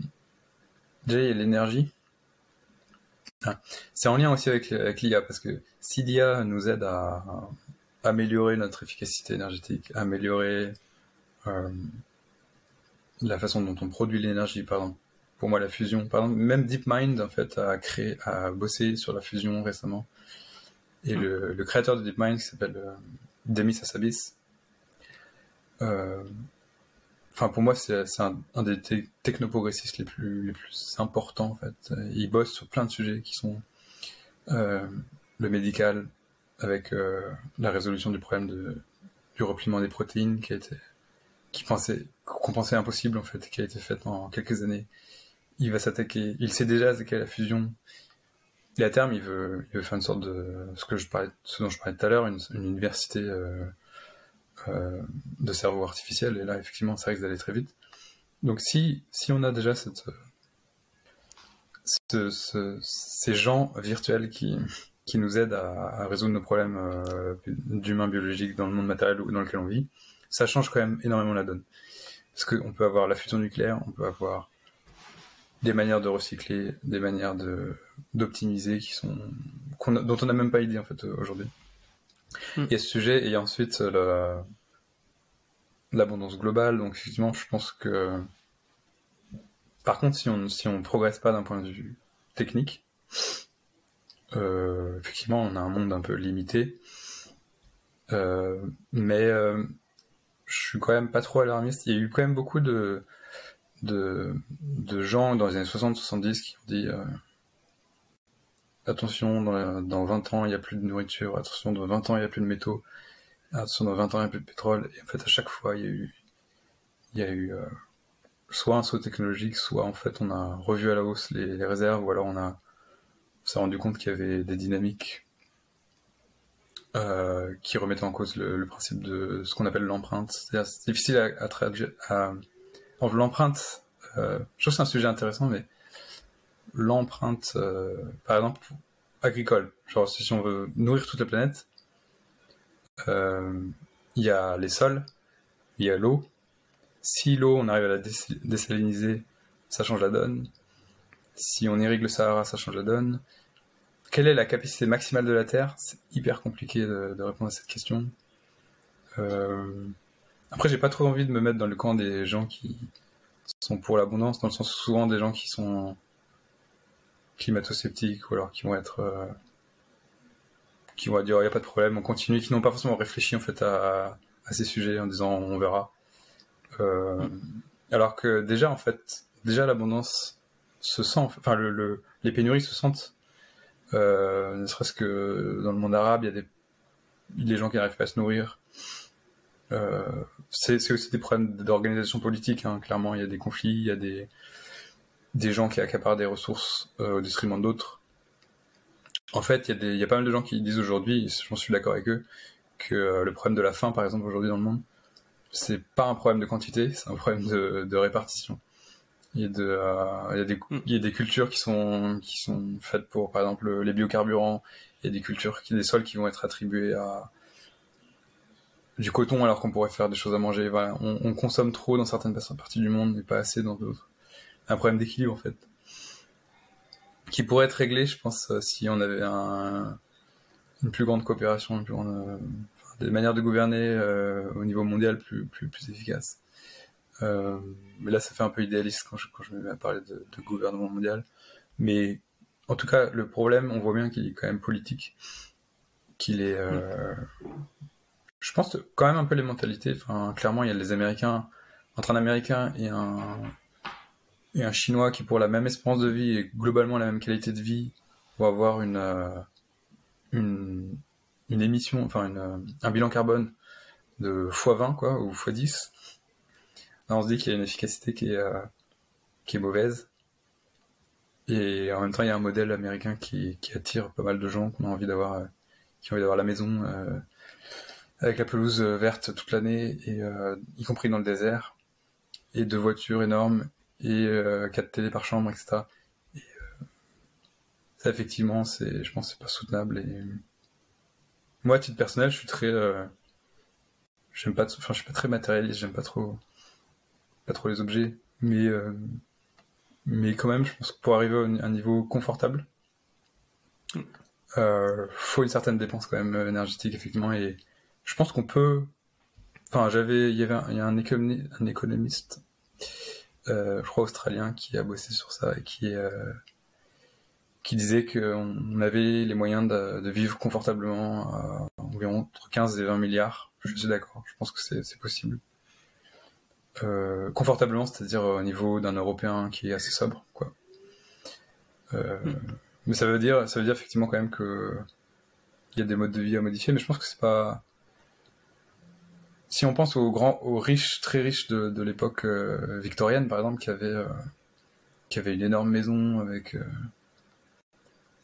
déjà il y a l'énergie. c'est en lien aussi avec, avec l'IA, parce que si l'IA nous aide à, améliorer notre efficacité énergétique, améliorer euh, la façon dont on produit l'énergie, par pour moi la fusion. Par même DeepMind en fait a créé, a bossé sur la fusion récemment. Et le, créateur de DeepMind qui s'appelle euh, Demis Hassabis. Euh, Enfin, pour moi, c'est un, des te technoprogressistes les plus, les plus importants en fait. Il bosse sur plein de sujets qui sont le médical, avec euh, la résolution du problème du repliement des protéines qui a qui pensait qu'on pensait impossible en fait, qui a été faite en quelques années. Il va s'attaquer, il sait déjà attaquer à la fusion. Et à terme, il veut, il veut faire une sorte de ce dont je parlais tout à l'heure, une, université euh, euh, de cerveau artificiel. Et là, effectivement, ça risque d'aller très vite. Donc, si si on a déjà ces gens virtuels qui qui nous aident à, à résoudre nos problèmes euh, d'humains biologiques dans le monde matériel dans lequel on vit, ça change quand même énormément la donne. Parce qu'on peut avoir la fusion nucléaire, on peut avoir des manières de recycler, des manières de d'optimiser qui sont dont on n'a même pas idée en fait aujourd'hui. Mm. Il y a ce sujet et ensuite l'abondance globale. Donc effectivement, je pense que par contre, si on si on progresse pas d'un point de vue technique, euh, effectivement, on a un monde un peu limité. Euh, mais euh, je suis quand même pas trop alarmiste. Il y a eu quand même beaucoup de, gens dans les années 60-70 qui ont dit attention, dans, dans, 20 ans, il n'y a plus de nourriture, attention, dans 20 ans, il n'y a plus de métaux, attention, dans 20 ans, il n'y a plus de pétrole. Et en fait, à chaque fois, il y a eu, soit un saut technologique, soit en fait, on a revu à la hausse les réserves, ou alors on a on s'est rendu compte qu'il y avait des dynamiques euh, qui remettaient en cause le, principe de ce qu'on appelle l'empreinte. C'est difficile à, traduire. L'empreinte, euh, je trouve que c'est un sujet intéressant, mais l'empreinte, euh, par exemple, agricole, genre si on veut nourrir toute la planète, il y a les sols, il y a l'eau. Si l'eau, on arrive à la désaliniser, ça change la donne. Si on irrigue le Sahara, ça change la donne. Quelle est la capacité maximale de la Terre? C'est hyper compliqué de, de, répondre à cette question. Euh... Après, j'ai pas trop envie de me mettre dans le camp des gens qui sont pour l'abondance, dans le sens souvent des gens qui sont climato-sceptiques ou alors qui vont être euh... qui vont dire il oh, n'y a pas de problème, on continue, qui n'ont pas forcément réfléchi en fait à, à ces sujets en disant on verra. Euh... Alors que déjà en fait, déjà l'abondance se sent, enfin le, le, les pénuries se sentent, euh, ne serait-ce que dans le monde arabe, il y a des, des gens qui n'arrivent pas à se nourrir. Euh, c'est aussi des problèmes d'organisation politique, hein. clairement, il y a des conflits, il y a des, des gens qui accaparent des ressources euh, au détriment d'autres. En fait, il y, a pas mal de gens qui disent aujourd'hui, j'en suis d'accord avec eux, que euh, le problème de la faim, par exemple, aujourd'hui dans le monde, c'est pas un problème de quantité, c'est un problème de répartition. Il y, a de, euh, il, y a des, il y a des cultures qui sont, qui sont faites pour, par exemple, les biocarburants. Il y a des cultures, qui, des sols qui vont être attribués à du coton alors qu'on pourrait faire des choses à manger. Voilà. On, on, consomme trop dans certaines parties du monde mais pas assez dans d'autres. Un problème d'équilibre en fait. Qui pourrait être réglé, je pense, euh, si on avait un, une plus grande coopération, une plus grande, euh, des manières de gouverner euh, au niveau mondial plus, plus, plus efficaces. Euh, mais là, ça fait un peu idéaliste quand je, quand je à parler de, gouvernement mondial. Mais en tout cas, le problème, on voit bien qu'il est quand même politique, qu'il est. Euh, je pense quand même un peu les mentalités. Clairement, il y a les Américains entre un Américain et un et un Chinois qui, pour la même espérance de vie et globalement la même qualité de vie, vont avoir une euh, une, une émission, enfin un bilan carbone de x20 quoi ou x10 on se dit qu'il y a une efficacité qui est, euh, qui est mauvaise. Et en même temps, il y a un modèle américain qui, attire pas mal de gens envie d'avoir, euh, qui ont envie d'avoir la maison euh, avec la pelouse verte toute l'année, y compris dans le désert, et deux voitures énormes, et quatre télé par chambre, etc. Et, ça, effectivement, c'est, je pense, c'est pas soutenable. Et moi, à titre personnel, je suis très, j'aime pas, enfin, je suis pas très matérialiste, j'aime pas trop pas trop les objets, mais euh, mais quand même, je pense que pour arriver à un niveau confortable, euh, faut une certaine dépense quand même énergétique effectivement, et je pense qu'on peut. Enfin, j'avais, il y avait, un, il y a un, économiste, je crois australien, qui a bossé sur ça et qui qui disait qu'on avait les moyens de, vivre confortablement à environ entre 15 et 20 milliards. Je suis d'accord, je pense que c'est possible. Euh, confortablement, c'est-à-dire au niveau d'un Européen qui est assez sobre, quoi. Euh, hmm. Mais ça veut dire, ça veut dire effectivement quand même que il y a des modes de vie à modifier, mais je pense que c'est pas. Si on pense aux grands, aux riches, très riches de, l'époque euh, victorienne, par exemple, qui avaient, qui avaient une énorme maison avec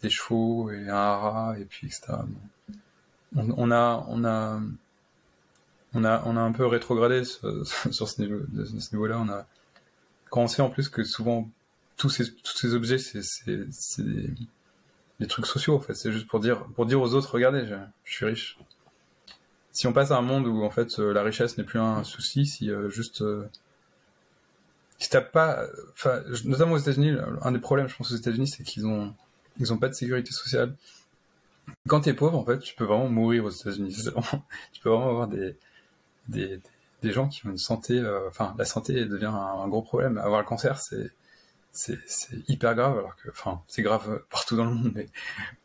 des chevaux et un haras et puis etc. On, a, on a, on a, on a un peu rétrogradé sur, ce niveau, ce niveau-là. On a, quand on sait en plus que souvent tous ces, objets, c'est, des, trucs sociaux en fait. C'est juste pour dire, pour dire aux autres, regardez, je, suis riche. Si on passe à un monde où en fait la richesse n'est plus un souci, si euh, juste euh, si t'as pas, notamment aux États-Unis, un des problèmes, je pense, aux États-Unis, c'est qu'ils ont ils ont pas de sécurité sociale. Quand tu es pauvre, en fait, tu peux vraiment mourir aux États-Unis. tu peux vraiment avoir des, des, gens qui ont une santé, euh, enfin, la santé devient un, gros problème. Avoir le cancer, c'est, c'est, hyper grave, alors que, enfin, c'est grave partout dans le monde, mais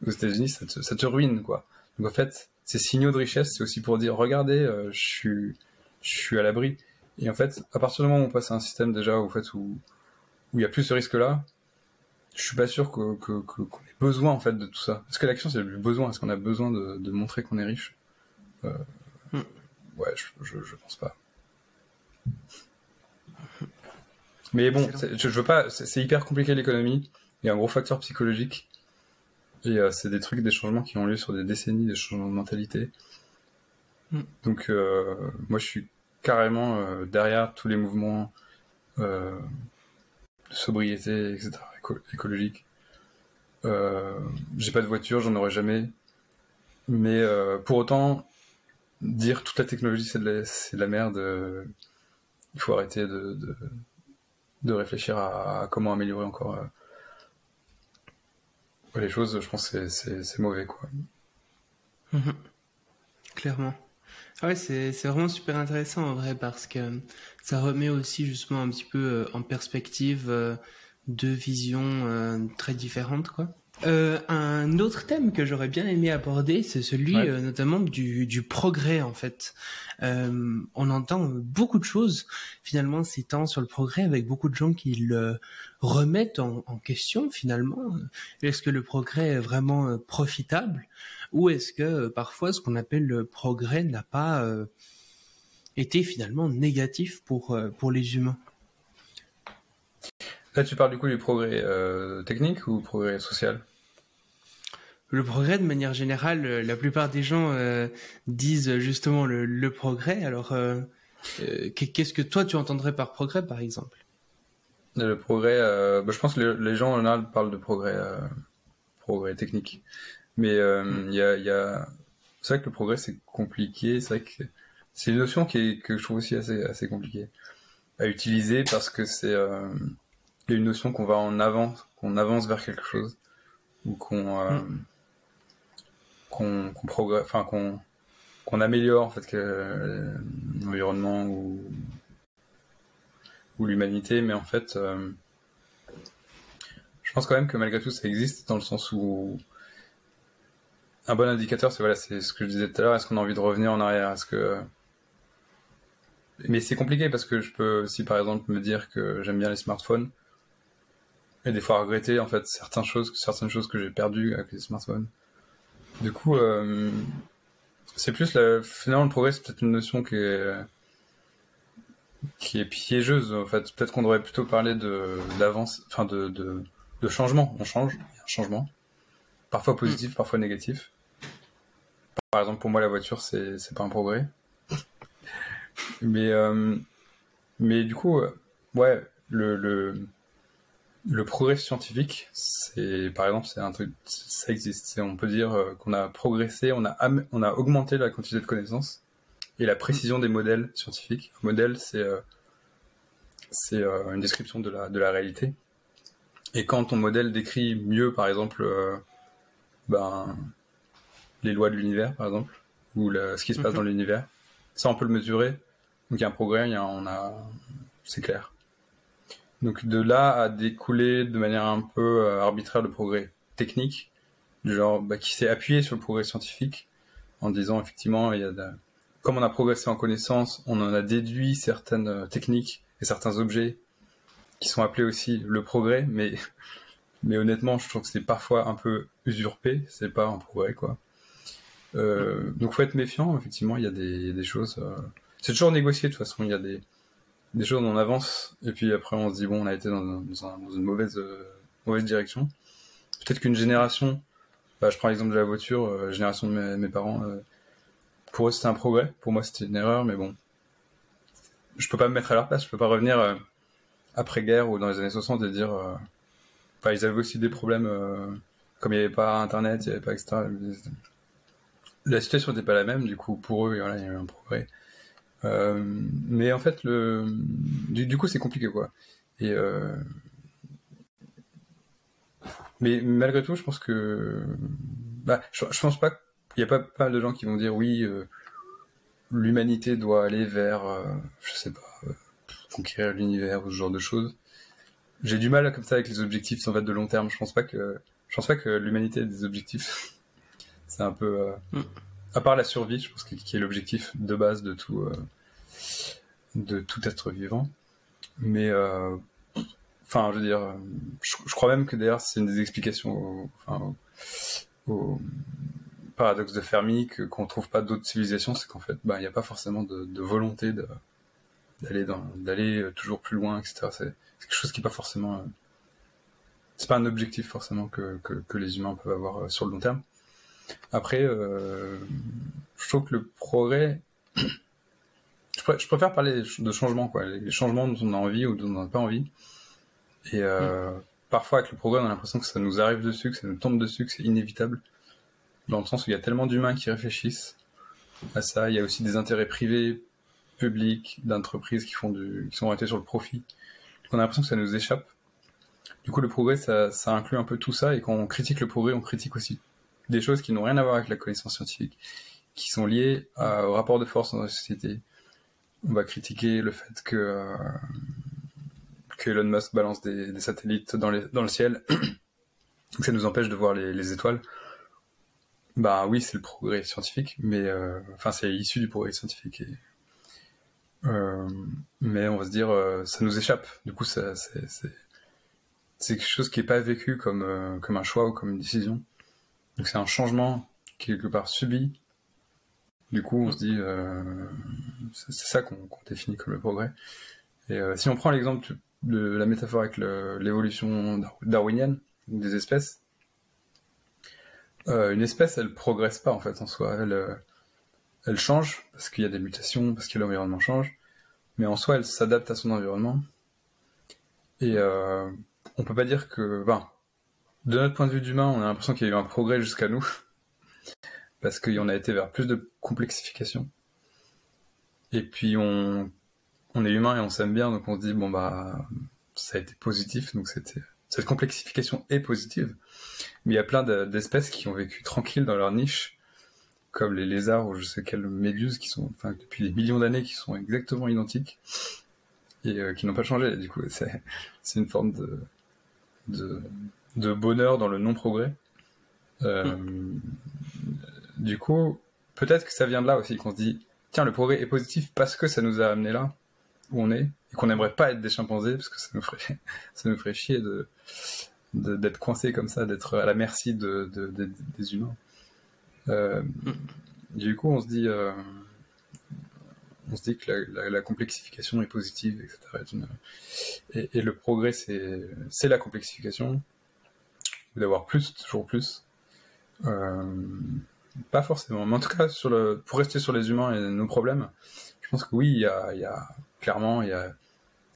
aux États-Unis, ça te, ça te ruine, quoi. Donc, en fait, ces signaux de richesse, c'est aussi pour dire, regardez, euh, je suis, je suis à l'abri. Et en fait, à partir du moment où on passe à un système déjà, où, fait, où, il y a plus ce risque-là, je suis pas sûr qu'on que, ait besoin en fait de tout ça. Est-ce que l'action c'est le besoin Est-ce qu'on a besoin de, de montrer qu'on est riche? Euh, hmm. Ouais, je, je, je, pense pas. Mais bon, je, veux pas. C'est hyper compliqué l'économie. Il y a un gros facteur psychologique. Et euh, c'est des trucs, des changements qui ont lieu sur des décennies, des changements de mentalité. Hmm. Donc, euh, moi, je suis carrément euh, derrière tous les mouvements de sobriété, etc écologique. Euh, j'ai pas de voiture, j'en aurai jamais. Mais pour autant, dire toute la technologie c'est de, la, de la merde, euh, il faut arrêter de, réfléchir à, comment améliorer encore les choses. Je pense que c'est mauvais. quoi. Mhm. Clairement. Ah ouais, c'est vraiment super intéressant en vrai parce que ça remet aussi justement un petit peu en perspective deux visions euh, très différentes, quoi. Euh, un autre thème que j'aurais bien aimé aborder, c'est celui euh, notamment du, du, progrès en fait. Euh, on entend beaucoup de choses finalement ces temps sur le progrès avec beaucoup de gens qui le remettent en, en question finalement. Est-ce que le progrès est vraiment profitable? Ou est-ce que parfois ce qu'on appelle le progrès n'a pas été finalement négatif pour, pour les humains? Là, tu parles du coup du progrès euh, technique ou progrès social? Le progrès, de manière générale, euh, la plupart des gens euh, disent justement le, progrès. Alors, qu'est-ce que toi tu entendrais par progrès, par exemple? Le progrès, bah, je pense que les gens en général parlent de progrès, progrès technique. Mais il y a, c'est vrai que le progrès c'est compliqué. C'est vrai que c'est une notion qui est, que je trouve aussi assez, assez compliquée à utiliser parce que c'est il y a une notion qu'on va en avance, qu'on avance vers quelque chose, ou qu'on euh, mm. qu'on progresse, enfin qu'on qu'on améliore en fait que, l'environnement ou ou l'humanité, mais en fait, euh, je pense quand même que malgré tout ça existe dans le sens où un bon indicateur, c'est voilà, c'est ce que je disais tout à l'heure. Est-ce qu'on a envie de revenir en arrière? Est-ce que mais c'est compliqué parce que je peux aussi par exemple me dire que j'aime bien les smartphones et des fois regretter en fait certaines choses, certaines choses que j'ai perdues avec les smartphones. Du coup, euh, c'est plus la, finalement le progrès, c'est peut-être une notion qui est qui est piégeuse en fait. Peut-être qu'on devrait plutôt parler de d'avance, enfin de, de, de changement. On change, il y a un changement, parfois positif, mm. parfois négatif. Par exemple, pour moi, la voiture, c'est c'est pas un progrès. mais euh, mais du coup, ouais, le, le le progrès scientifique, c'est par exemple, c'est un truc, ça existe. On peut dire euh, qu'on a progressé, on a on a augmenté la quantité de connaissances et la précision des modèles scientifiques. Un modèle, c'est euh, euh, une description de la de la réalité. Et quand ton modèle décrit mieux, par exemple, ben les lois de l'univers, par exemple, ou ce qui se passe mhm. dans l'univers, ça on peut le mesurer. Donc il y a un progrès, il y a, on a, c'est clair. Donc de là à découler de manière un peu euh, arbitraire le progrès technique, du genre bah, qui s'est appuyé sur le progrès scientifique en disant effectivement il y a comme on a progressé en connaissance, on en a déduit certaines euh, techniques et certains objets qui sont appelés aussi le progrès, mais mais honnêtement je trouve que c'est parfois un peu usurpé, c'est pas un progrès quoi. Euh, donc faut être méfiant, effectivement il y a des, des choses. Euh, c'est toujours négocié de toute façon, il y a des des choses on avance et puis après on se dit bon on a été dans, une mauvaise euh, mauvaise direction. Peut-être qu'une génération, bah, je prends l'exemple de la voiture, euh, génération de mes, parents, euh, pour eux c'était un progrès, pour moi c'était une erreur, mais bon, je peux pas me mettre à leur place, je peux pas revenir après guerre ou dans les années 60 et dire, enfin ils avaient aussi des problèmes comme il n'y avait pas internet, il n'y avait pas etc. La situation n'était pas la même, du coup pour eux voilà, il y a eu un progrès. Euh, mais en fait, du, coup, c'est compliqué, quoi. Euh, mais malgré tout, je pense que, bah, je, pense pas qu'il y a pas mal de gens qui vont dire oui, euh, l'humanité doit aller vers, je sais pas, conquérir l'univers ou ce genre de choses. J'ai du mal comme ça avec les objectifs en fait de long terme. Je pense pas que, pense pas que l'humanité ait des objectifs. c'est un peu. Mm à part la survie, je pense, qui est l'objectif de base de tout, euh, de tout être vivant. Mais, euh, enfin, je veux dire, je, crois même que d'ailleurs, c'est une des explications au, paradoxe de Fermi que qu'on trouve pas d'autres civilisations, c'est qu'en fait, bah, il n'y a pas forcément de, volonté d'aller d'aller toujours plus loin, etc. C'est quelque chose qui n'est pas forcément, euh, c'est pas un objectif forcément que, que les humains peuvent avoir sur le long terme. Après, euh, je trouve que le progrès. Je, préfère parler de changement, quoi. Les changements dont on a envie ou dont on n'a pas envie. Et euh, mm. parfois, avec le progrès, on a l'impression que ça nous arrive dessus, que ça nous tombe dessus, que c'est inévitable. Dans le sens où il y a tellement d'humains qui réfléchissent à ça. Il y a aussi des intérêts privés, publics, d'entreprises qui font du, qui sont orientés sur le profit. Donc on a l'impression que ça nous échappe. Du coup, le progrès, ça, ça inclut un peu tout ça. Et quand on critique le progrès, on critique aussi des choses qui n'ont rien à voir avec la connaissance scientifique, qui sont liées au rapport de force dans la société. On va critiquer le fait que, euh, Elon Musk balance des, satellites dans, le ciel, que ça nous empêche de voir les, étoiles. Bah oui, c'est le progrès scientifique, mais euh, enfin c'est issu du progrès scientifique. Euh, mais on va se dire, ça nous échappe. Du coup, c'est c'est quelque chose qui n'est pas vécu comme un choix ou comme une décision. Donc c'est un changement quelque part subi. Du coup, on se dit, euh, c'est ça qu'on définit comme le progrès. Et euh, si on prend l'exemple de la métaphore avec l'évolution darwinienne des espèces, euh, une espèce, elle progresse pas en fait en soi. Elle, change parce qu'il y a des mutations, parce que l'environnement change, mais en soi, elle s'adapte à son environnement. Et on peut pas dire que, ben, de notre point de vue d'humain, on a l'impression qu'il y a eu un progrès jusqu'à nous, parce qu'on a été vers plus de complexification. Et puis on, est humain et on s'aime bien, donc on se dit bon bah ça a été positif, donc cette complexification est positive. Mais il y a plein d'espèces qui ont vécu tranquilles dans leur niche, comme les lézards ou je sais quelles méduses qui sont, enfin depuis des millions d'années, qui sont exactement identiques et euh, qui n'ont pas changé. Du coup, c'est une forme de de bonheur dans le non-progrès. Euh, du coup, peut-être que ça vient de là aussi, qu'on se dit, tiens, le progrès est positif parce que ça nous a amené là où on est, et qu'on n'aimerait pas être des chimpanzés, parce que ça nous ferait, nous chier d'être coincé comme ça, d'être à la merci de, des humains. Euh, du coup, on se dit, euh, on se dit que la, complexification est positive, etc. Et, le progrès, c'est la complexification d'avoir plus, toujours plus. Euh, pas forcément, mais en tout cas, sur le, pour rester sur les humains et nos problèmes, je pense que oui, il y a, il y a clairement, il y a,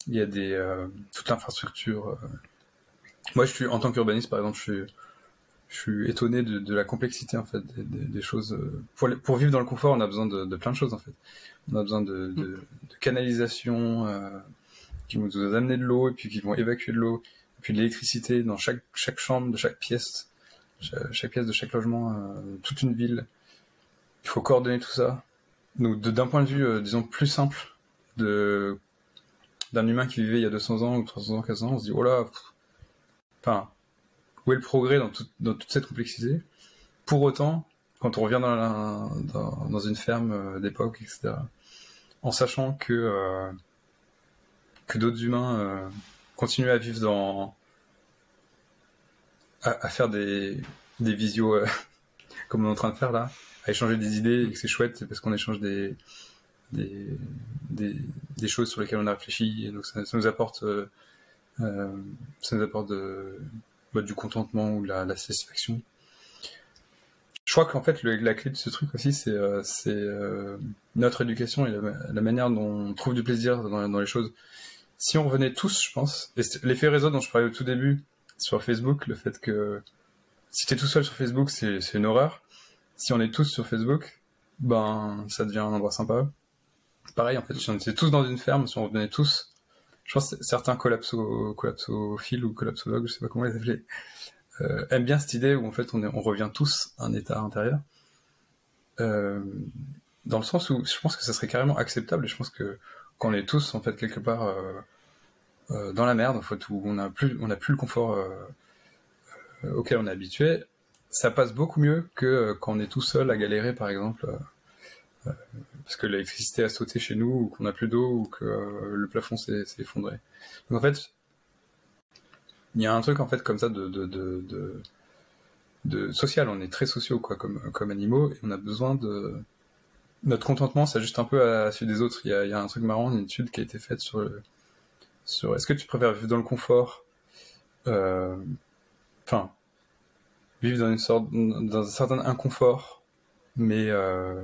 il y a des, euh, toute l'infrastructure. Euh. Moi, je suis, en tant qu'urbaniste, par exemple, je suis, je suis étonné de, de la complexité, en fait, des, des, choses. Pour, pour vivre dans le confort, on a besoin de, de plein de choses, en fait. On a besoin de, de, de canalisation, qui vont nous amener de l'eau, et puis qui vont évacuer de l'eau, puis l'électricité dans chaque, chambre de chaque pièce, chaque, pièce de chaque logement, euh, toute une ville. Il faut coordonner tout ça. Donc d'un point de vue, euh, disons, plus simple d'un humain qui vivait il y a 200 ans ou 300 ans, 400 ans, on se dit, oh là, enfin, où est le progrès dans, toute cette complexité? Pour autant, quand on revient dans, une ferme euh, d'époque, etc., en sachant que, que d'autres humains continuent à vivre dans. à, faire des, des visios comme on est en train de faire là, à échanger des idées et que c'est chouette parce qu'on échange des, choses sur lesquelles on a réfléchi et donc ça, nous apporte. ça nous apporte de, bah, du contentement ou de la satisfaction je crois qu'en fait, la clé de ce truc aussi, c'est euh, euh, notre éducation et la, manière dont on trouve du plaisir dans, les choses. Si on revenait tous, je pense, et l'effet réseau dont je parlais au tout début sur Facebook, le fait que si tu es tout seul sur Facebook, c'est une horreur. Si on est tous sur Facebook, ben ça devient un endroit sympa. Pareil, en fait, si on était tous dans une ferme, si on revenait tous, je pense que certains collapso, collapsophiles ou collapsologues, je sais pas comment les appeler, euh, aime bien cette idée où en fait on, on revient tous à un état intérieur. Euh, dans le sens où je pense que ça serait carrément acceptable et je pense que quand on est tous en fait quelque part euh, euh dans la merde, en fait, où on n'a plus, on a plus le confort euh, auquel on est habitué, ça passe beaucoup mieux que quand on est tout seul à galérer, par exemple, parce que l'électricité a sauté chez nous, ou qu'on n'a plus d'eau, ou que le plafond s'est effondré. Donc en fait, il y a un truc en fait comme ça de, de, de, de, social. On est très sociaux quoi, comme, comme animaux et on a besoin de. Notre contentement s'ajuste un peu à celui des autres. Il y, a, un truc marrant, une étude qui a été faite sur, est-ce que tu préfères vivre dans le confort, euh, enfin, vivre dans une sorte, dans un certain inconfort, mais euh,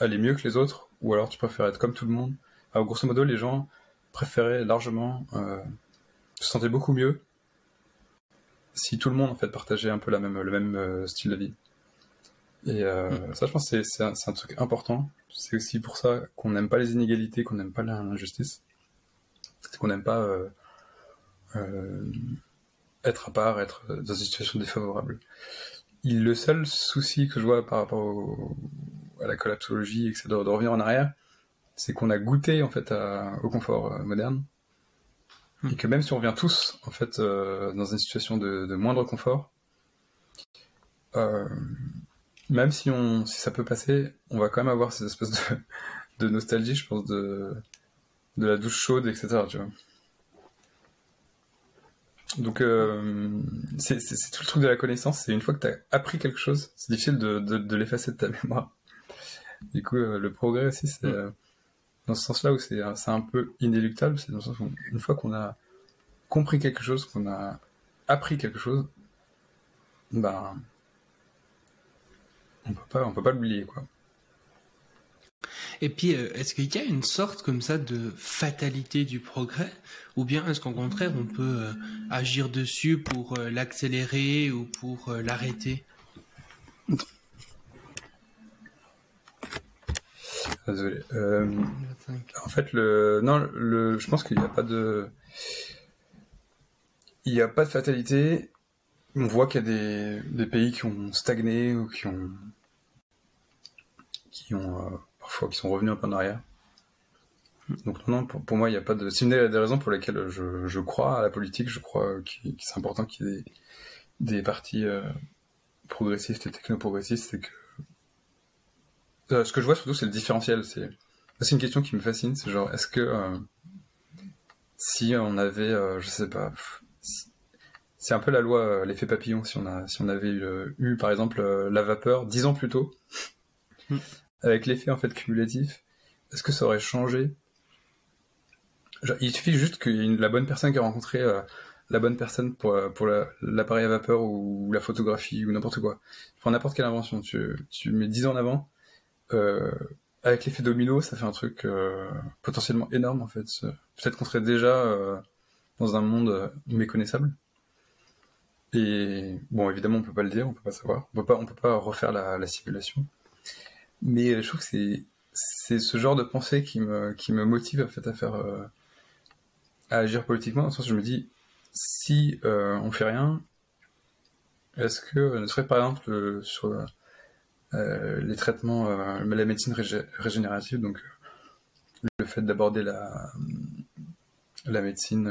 aller mieux que les autres, ou alors tu préfères être comme tout le monde? Alors, grosso modo, les gens préféraient largement euh, se sentaient beaucoup mieux si tout le monde en fait partageait un peu le même style de vie. Et euh, mm. ça, je pense, c'est un, un, truc important. C'est aussi pour ça qu'on n'aime pas les inégalités, qu'on n'aime pas l'injustice. C'est qu'on n'aime pas euh, euh, être à part, être dans une situation défavorable. le seul souci que je vois par rapport à la collapsologie, et de, de revenir en arrière, c'est qu'on a goûté en fait à, au confort moderne Hmm. Et que même si on revient tous, en fait, dans une situation de, moindre confort, euh, même si, on, si ça peut passer, on va quand même avoir cette espèce de, de nostalgie, je pense, de, de la douche chaude, etc. Tu vois. Donc, euh, c'est tout le truc de la connaissance. C'est une fois que tu as appris quelque chose, c'est difficile de, de, de l'effacer de ta mémoire. Du coup, le progrès aussi, c'est. Hmm dans ce sens-là où c'est un peu inéluctable, c'est dans le sens où une fois qu'on a compris quelque chose, qu'on a appris quelque chose, ben on peut pas on peut pas l'oublier quoi. Et puis, euh, est-ce qu'il y a une sorte comme ça de fatalité du progrès? Ou bien est-ce qu'au contraire, on peut euh, agir dessus pour euh, l'accélérer ou pour l'arrêter? Désolé. Euh, en fait, le, non, le, je pense qu'il n'y a pas de, il n'y a pas de fatalité. On voit qu'il y a des, pays qui ont stagné ou qui ont, qui ont euh, parfois qui sont revenus un peu en arrière. Donc non, pour, moi, il n'y a pas de. C'est une des raisons pour lesquelles je, crois à la politique. Je crois qu'il c'est important qu'il y ait des, des partis euh, progressistes et techno-progressistes, c'est que euh, ce que je vois surtout, c'est le différentiel. C'est une question qui me fascine. C'est genre, est-ce que si on avait, je sais pas, c'est un peu la loi l'effet papillon. Si on a, si on avait eu, par exemple la vapeur dix ans plus tôt, hmm. avec l'effet en fait cumulatif, est-ce que ça aurait changé? Il suffit juste qu'il y ait la bonne personne qui a rencontré la bonne personne pour, pour l'appareil à vapeur ou la photographie ou n'importe quoi. Pour n'importe quelle invention, tu, tu mets 10 ans en avant, euh, avec l'effet domino, ça fait un truc euh, potentiellement énorme en fait. Peut-être qu'on serait déjà euh, dans un monde méconnaissable. Et bon, évidemment, on peut pas le dire, on peut pas savoir, on peut pas, on peut pas refaire la, la simulation. Mais je trouve que c'est c'est ce genre de pensée qui me qui me motive en fait à faire à agir politiquement. Dans le sens où je me dis si on fait rien, est-ce que serait par exemple sur euh, les traitements, euh, la médecine régénérative, donc euh, le fait d'aborder la, la médecine,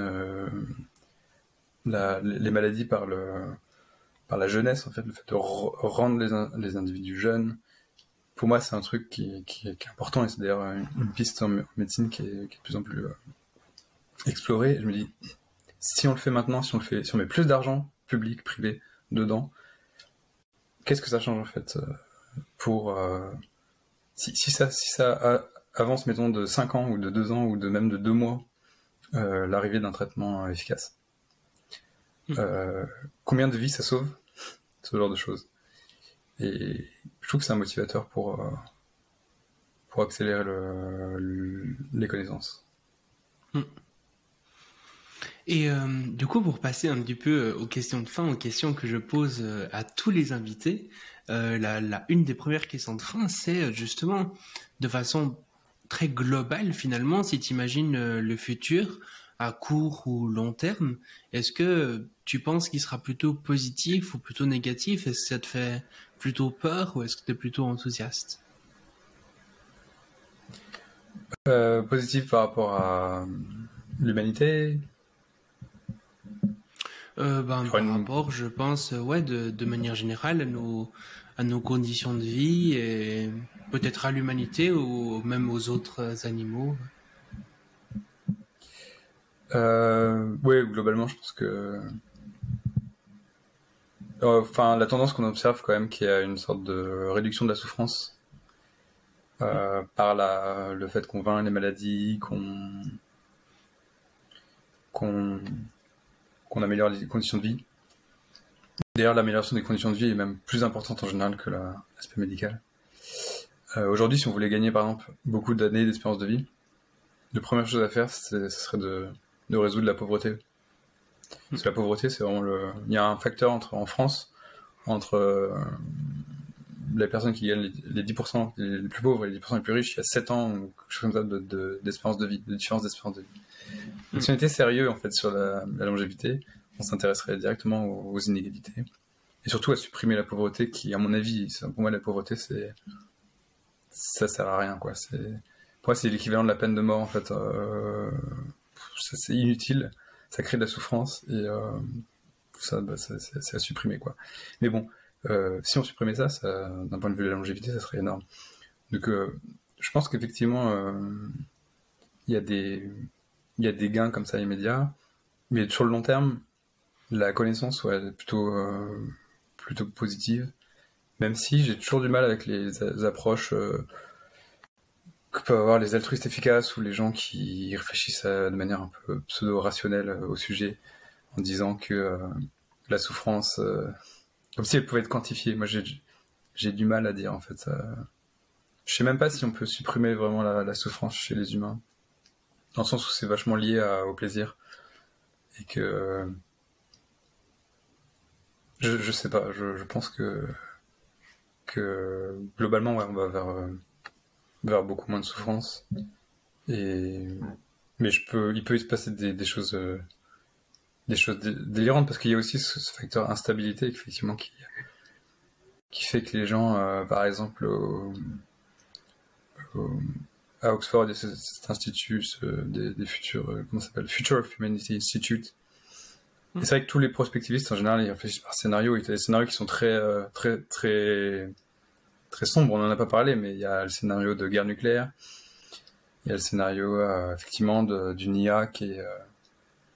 euh, les maladies par, le, par la jeunesse, en fait, le fait de rendre les, les, individus jeunes. Pour moi, c'est un truc qui, qui, est important et c'est d'ailleurs une, piste en, médecine qui est, qui est, de plus en plus euh, explorée. je me dis, si on le fait maintenant, si on le fait, si on met plus d'argent, public, privé, dedans, qu'est-ce que ça change en fait euh, pour si, si, ça si ça avance mettons de 5 ans ou de 2 ans ou de même de 2 mois euh, l'arrivée d'un traitement efficace? Hmm. Euh, combien de vies ça sauve Ce genre de choses. Et je trouve que c'est un motivateur pour, euh, pour accélérer le, les connaissances. Hmm. Et du coup, pour passer un petit peu aux questions de fin, aux questions que je pose à tous les invités, la, la, une des premières questions de fin, c'est justement de façon très global finalement, si tu imagines euh, le futur à court ou long terme, est-ce que tu penses qu'il sera plutôt positif ou plutôt négatif? Est-ce que ça te fait plutôt peur ou est-ce que tu es plutôt enthousiaste? Euh, Positif par rapport à l'humanité? Euh, ben, Par rapport, je pense, ouais, de, de manière générale, à nos, à nos conditions de vie et peut-être à l'humanité ou même aux autres animaux euh, Oui, globalement, je pense que. Euh, enfin, la tendance qu'on observe quand même, qu'il y a une sorte de réduction de la souffrance euh, par la, le fait qu'on vainc les maladies, qu'on qu'on améliore les conditions de vie. D'ailleurs, l'amélioration des conditions de vie est même plus importante en général que l'aspect médical. Euh, aujourd'hui, si on voulait gagner par exemple beaucoup d'années d'espérance de vie, la première chose à faire, ce serait de, de, résoudre la pauvreté. Parce que la pauvreté, c'est vraiment le. Il y a un facteur entre, en France entre euh, les personnes qui gagnent les, 10% les plus pauvres et les 10% les plus riches, il y a 7 ans ou quelque chose comme ça d'espérance de, vie, de différence d'espérance de vie. Donc, si on était sérieux en fait sur la, longévité, on s'intéresserait directement aux, inégalités et surtout à supprimer la pauvreté qui, à mon avis, pour moi, la pauvreté, c'est ça sert à rien quoi. Pour moi c'est l'équivalent de la peine de mort en fait. Euh... c'est inutile, ça crée de la souffrance et euh... ça, bah, c'est à supprimer quoi. Mais bon, euh, si on supprimait ça, ça d'un point de vue de la longévité, ça serait énorme. Donc euh, je pense qu'effectivement il y a des y a des gains comme ça immédiats, mais sur le long terme, la connaissance ouais, est plutôt plutôt positive. Même si j'ai toujours du mal avec les, approches que peuvent avoir les altruistes efficaces ou les gens qui réfléchissent de manière un peu pseudo-rationnelle euh, au sujet en disant que euh, la souffrance, comme si elle pouvait être quantifiée. Moi, j'ai du mal à dire en fait. Je sais même pas si on peut supprimer vraiment la, souffrance chez les humains, dans le sens où c'est vachement lié au plaisir et que je, je sais pas. Je, je pense que que globalement, ouais, on va vers, euh, vers beaucoup moins de souffrance. Et, mais je peux, il peut y se passer des, des choses, euh, des choses délirantes parce qu'il y a aussi ce, facteur instabilité, effectivement, qui, qui fait que les gens, euh, par exemple, à Oxford, il y a cet, institut des, des, futurs, comment ça s'appelle, Future of Humanity Institute, et c'est vrai que tous les prospectivistes, en général, ils réfléchissent par scénario. Il y a des scénarios qui sont très, euh, très, très, très sombres. On n'en a pas parlé, mais il y a le scénario de guerre nucléaire. Il y a le scénario, euh, effectivement, d'une IA qui est euh,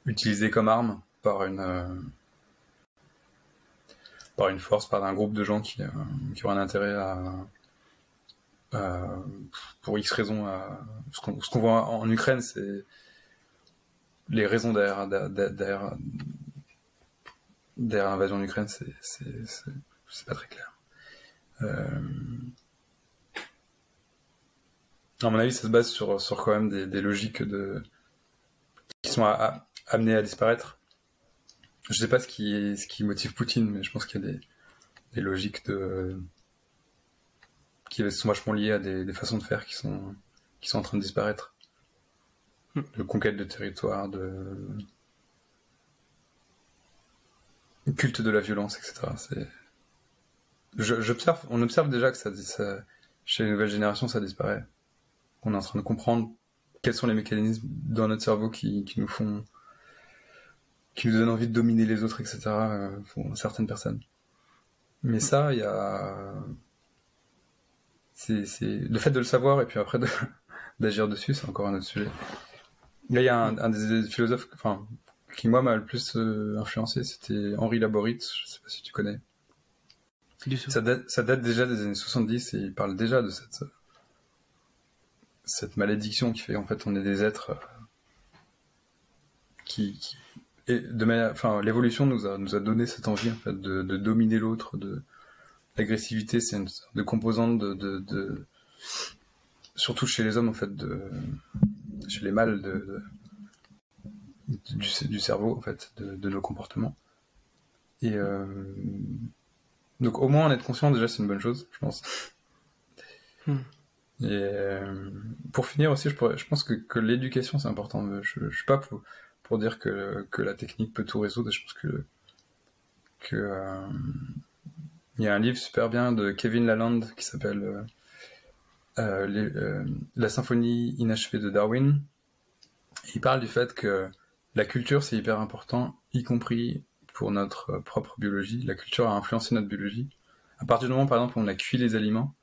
utilisée comme arme par une, par une force, par un groupe de gens qui, qui ont un intérêt pour X raisons, ce qu'on voit en Ukraine, c'est les raisons derrière, derrière, derrière l'invasion d'Ukraine, c'est, pas très clair. Euh... À mon avis, ça se base sur, sur quand même des, des logiques de, qui sont amenées à disparaître. Je sais pas ce qui, ce qui motive Poutine, mais je pense qu'il y a des, des logiques de, qui sont vachement liées à des, des, façons de faire qui sont, qui sont en train de disparaître. Hmm. De conquête de territoire, de, culte de la violence, etc. On observe déjà que chez les nouvelles générations, ça disparaît. On est en train de comprendre quels sont les mécanismes dans notre cerveau qui, nous font qui nous donnent envie de dominer les autres, etc. euh, pour certaines personnes. Mais ça, il y a c'est le fait de le savoir et puis après de- d'agir dessus, c'est encore un autre sujet. Là, il y a un, des philosophes, qui moi m'a le plus euh, influencé, c'était Henri Laboritz. Je sais pas si tu connais. Ça date, déjà des années 70 et il parle déjà de cette, malédiction qui fait en fait on est des êtres euh, qui, de manière, enfin l'évolution nous a nous a donné cette envie de, dominer l'autre, de l'agressivité, c'est une sorte de composante de, surtout chez les hommes en fait de chez les mâles de, du, cerveau en fait de, de nos comportements. Et euh, donc au moins en être conscient déjà c'est une bonne chose, je pense. Hmm. Et euh, pour finir aussi, je, pourrais, je pense que, que l'éducation c'est important. Je, je suis pas pour, pour dire que, que la technique peut tout résoudre. Je pense que que euh, il y a un livre super bien de Kevin Lalande qui s'appelle les- euh, La symphonie inachevée de Darwin. Il parle du fait que la culture c'est hyper important, y compris pour notre euh, propre biologie. La culture a influencé notre biologie. À partir du moment, par exemple, où on a cuit les aliments,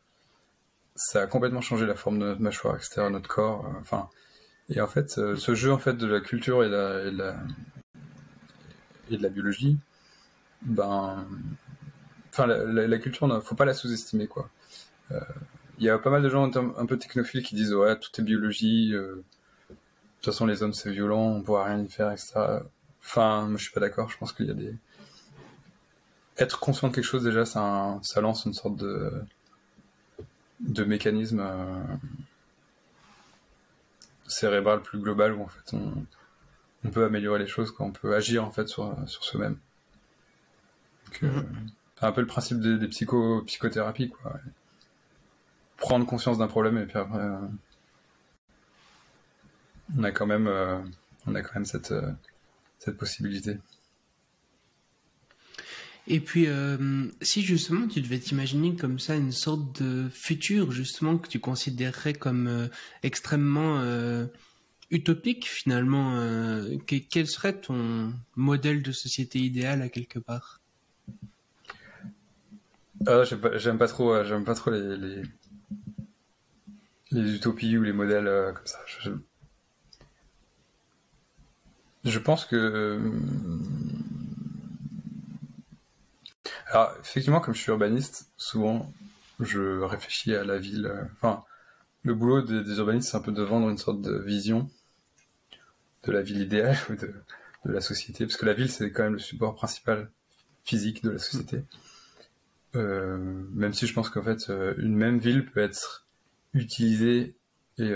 ça a complètement changé la forme de notre mâchoire, etc., notre corps. euh, Enfin, et en fait, euh, ce jeu en fait de la culture et, de la biologie, ben, enfin, la, la- la culture, ne faut pas la sous-estimer, quoi. Il y a pas mal de gens un, peu technophiles qui disent ouais, tout est biologie. de toute façon, les hommes c'est violent, on pourra rien y faire, etc. Enfin, moi je suis pas d'accord. Je pense qu'il y a des être conscient de quelque chose déjà, ça, un- ça lance une sorte de de mécanisme euh, cérébral plus global où en fait on, on peut améliorer les choses, quoi. on peut agir en fait sur, sur soi-même. Euh, Mhm. c'est un peu le principe des, des psycho, psychothérapies, quoi. Prendre conscience d'un problème et puis après, euh, on a quand même, on a quand même cette, cette possibilité. Et puis, euh, si justement tu devais t'imaginer comme ça une sorte de futur justement que tu considérerais comme euh, extrêmement euh, utopique finalement, que- quel serait ton modèle de société idéal à quelque part? Ah, j'aime pas, trop, j'aime pas trop les, les, les utopies ou les modèles comme ça. Je, je pense que, euh, alors effectivement, comme je suis urbaniste, souvent je réfléchis à la ville. euh, Enfin, le boulot des, urbanistes, c'est un peu de vendre une sorte de vision de la ville idéale ou de, la société, parce que la ville, c'est quand même le support principal physique de la société. Euh, même si je pense qu'en fait, une même ville peut être utilisée et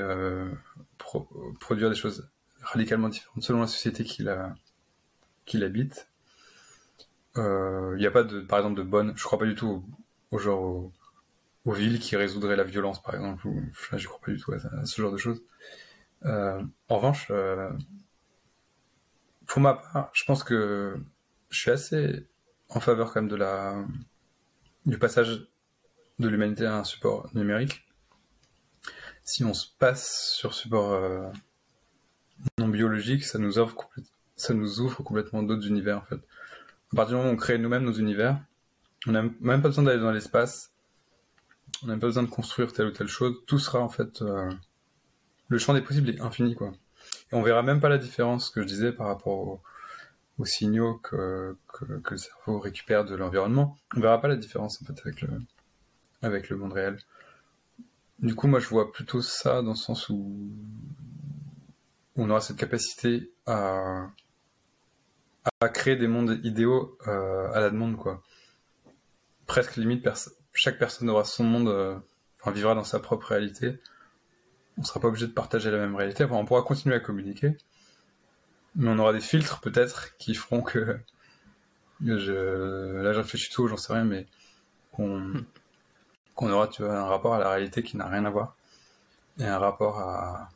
pro- produire des choses radicalement différentes selon la société qui la qui l'habite. Euh, Il n'y a pas de, par exemple, de bonne. Je crois pas du tout au, genre au- aux villes qui résoudraient la violence, par exemple. Ou, je crois pas du tout à, ce genre de choses. Euh, en revanche, euh, pour ma part, je pense que je suis assez en faveur quand même de la du passage de l'humanité à un support numérique. Si on se passe sur support non biologique, ça nous offre ça nous ouvre complètement d'autres univers en fait. À partir du moment où on crée nous-mêmes nos univers, on n'a même pas besoin d'aller dans l'espace, on n'a même pas besoin de construire telle ou telle chose, tout sera en fait euh, le champ des possibles est infini quoi. Et on verra même pas la différence que je disais par rapport au- aux signaux que, que, que le cerveau récupère de l'environnement. On verra pas la différence en fait avec le, avec le monde réel. Du coup, moi je vois plutôt ça dans le sens où on aura cette capacité à, à créer des mondes idéaux euh, à la demande quoi. Presque limite, pers- chaque personne aura son monde, euh, enfin vivra dans sa propre réalité. On sera pas obligé de partager la même réalité. Enfin, on pourra continuer à communiquer, mais on aura des filtres peut-être qui feront que je... là je réfléchis tout, j'en sais rien, mais qu'on qu'on aura tu vois, un rapport à la réalité qui n'a rien à voir et un rapport à,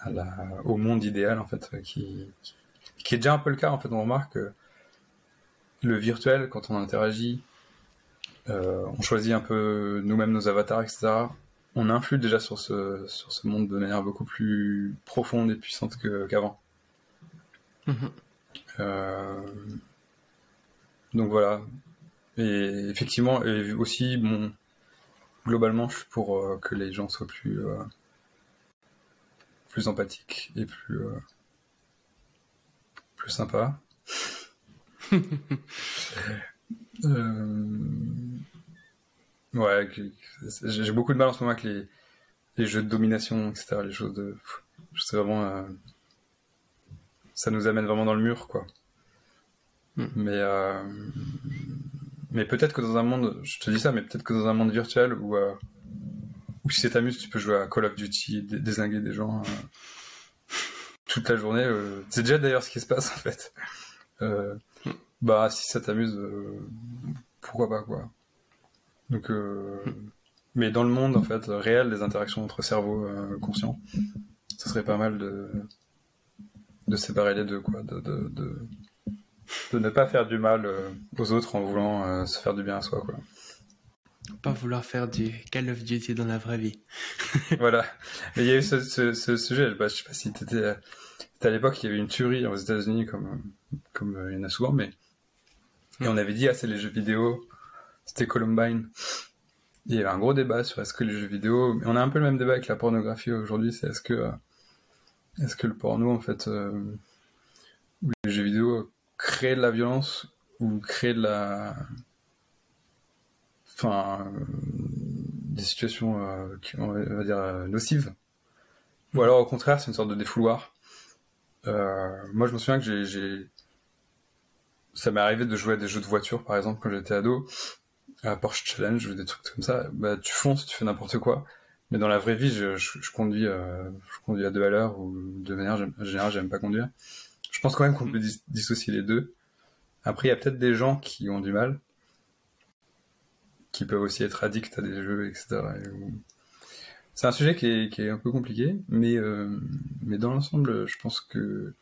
à la... au monde idéal en fait qui... qui qui est déjà un peu le cas en fait. On remarque que le virtuel, quand on interagit, euh, on choisit un peu nous-mêmes nos avatars, etc. on influe déjà sur ce, sur ce monde de manière beaucoup plus profonde et puissante qu'avant. Mhm. Euh, donc voilà. Et effectivement, et aussi, bon, globalement, je suis pour euh, que les gens soient plus, euh, plus empathiques et plus, euh, plus sympas. Euh, ouais, j'ai beaucoup de mal en ce moment avec les, les jeux de domination, etc. Les choses de. Je sais vraiment. euh, ça nous amène vraiment dans le mur, quoi. Hmm. Mais. euh, mais peut-être que dans un monde. Je te dis ça, mais peut-être que dans un monde virtuel où. Où si ça t'amuse, tu peux jouer à Call of Duty, dé- désinguer des gens euh, toute la journée. euh, c'est déjà d'ailleurs ce qui se passe, en fait. Euh, bah, si ça t'amuse, pourquoi pas, quoi. Donc, mais dans le monde, en fait, réel, des interactions entre cerveaux euh, conscients, ce serait pas mal de, de séparer les deux, quoi. De, de, de, ne pas faire du mal aux autres en voulant se faire du bien à soi, quoi. Pas vouloir faire du Call of Duty dans la vraie vie. voilà. Et il y a eu ce, ce, ce sujet, bah, je sais pas si t'étais, euh, c'était à l'époque, il y avait une tuerie aux États-Unis, comme, euh, comme euh, il y en a souvent, mais, et on avait dit, ah, c'est les jeux vidéo, c'était Columbine. Il y avait un gros débat sur est-ce que les jeux vidéo, on a un peu le même débat avec la pornographie aujourd'hui, c'est est-ce que, euh, est-ce que le porno, en fait, euh, ou les jeux vidéo créent de la violence ou créent de la, enfin, euh, des situations euh, qui, on va dire euh, nocives. Ou alors au contraire c'est une sorte de défouloir. Euh, moi je me souviens que j'ai- ça m'est arrivé de jouer à des jeux de voiture par exemple quand j'étais ado. À Porsche Challenge ou des trucs comme ça. Bah tu fonces tu fais n'importe quoi. Mais dans la vraie vie je, je, je conduis euh, je conduis à deux à l'heure ou de manière j'aime- en général j'aime pas conduire. Je pense quand même qu'on peut dis- dissocier les deux. Après il y a peut-être des gens qui ont du mal qui peuvent aussi être addicts à des jeux, etc. Et où- C'est un sujet qui est, qui est un peu compliqué, mais, euh, mais dans l'ensemble, je pense que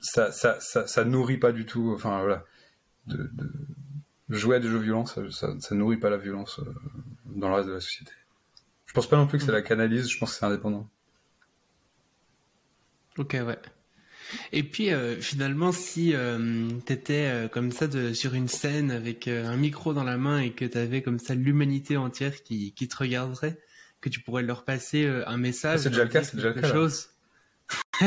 ça, ça, ça, ça nourrit pas du tout, enfin voilà, de, de jouer à des jeux violents, ça, ça, ça nourrit pas la violence euh, dans le reste de la société. Je pense pas non plus que ça la canalise, je pense que c'est indépendant. Ok, ouais. Et puis euh, finalement, si euh, t'étais euh, comme ça de, sur une scène avec euh, un micro dans la main et que t'avais comme ça l'humanité entière qui, qui te regarderait, que tu pourrais leur passer un message, C'est déjà le cas, c'est déjà le quelque cas, chose.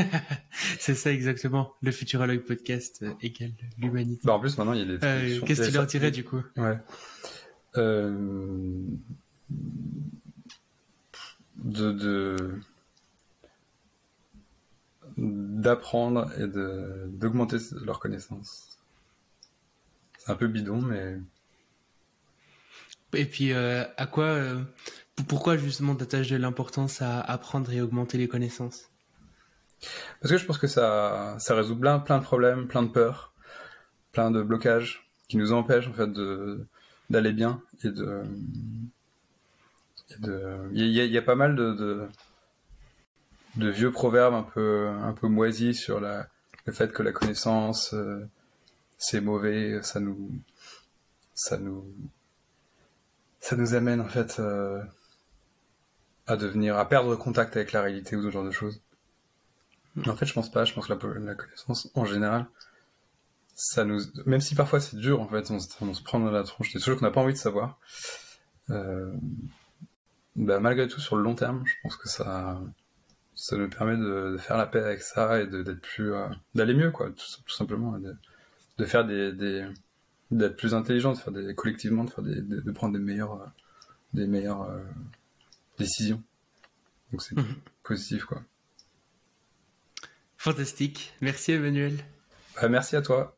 c'est ça exactement. Le Futurologue podcast égale l'humanité. Bah, en plus, maintenant, il y a des. Qu'est-ce que tu leur dirais du coup? Ouais. De, de, d'apprendre et d'augmenter leurs connaissances. C'est un peu bidon, mais Et puis euh, à quoi, euh, pourquoi justement t'attaches de l'importance à apprendre et augmenter les connaissances? Parce que je pense que ça, ça résout plein, plein de problèmes, plein de peurs, plein de blocages qui nous empêchent en fait d'aller bien et de, il y a, il y a pas mal de, de, de vieux proverbes un peu, un peu moisis sur la, le fait que la connaissance, euh, c'est mauvais, ça nous, ça nous, ça nous amène en fait euh, à devenir, à perdre contact avec la réalité ou ce genre de choses. Mais en fait, je pense pas. Je pense que la, la connaissance, en général, ça nous, même si parfois c'est dur, en fait, on se, on se prend dans la tronche des choses qu'on n'a pas envie de savoir. Euh, bah, malgré tout, sur le long terme, je pense que ça, ça nous permet de, de faire la paix avec ça et d'être plus, euh, d'aller mieux, quoi, tout, tout simplement, de, de faire des, d'être plus intelligent, de faire des collectivement, de faire des, de, de prendre des meilleures, euh, des meilleures euh, décisions. Donc c'est Mhm. positif, quoi. Fantastique. Merci Emmanuel. Bah, merci à toi.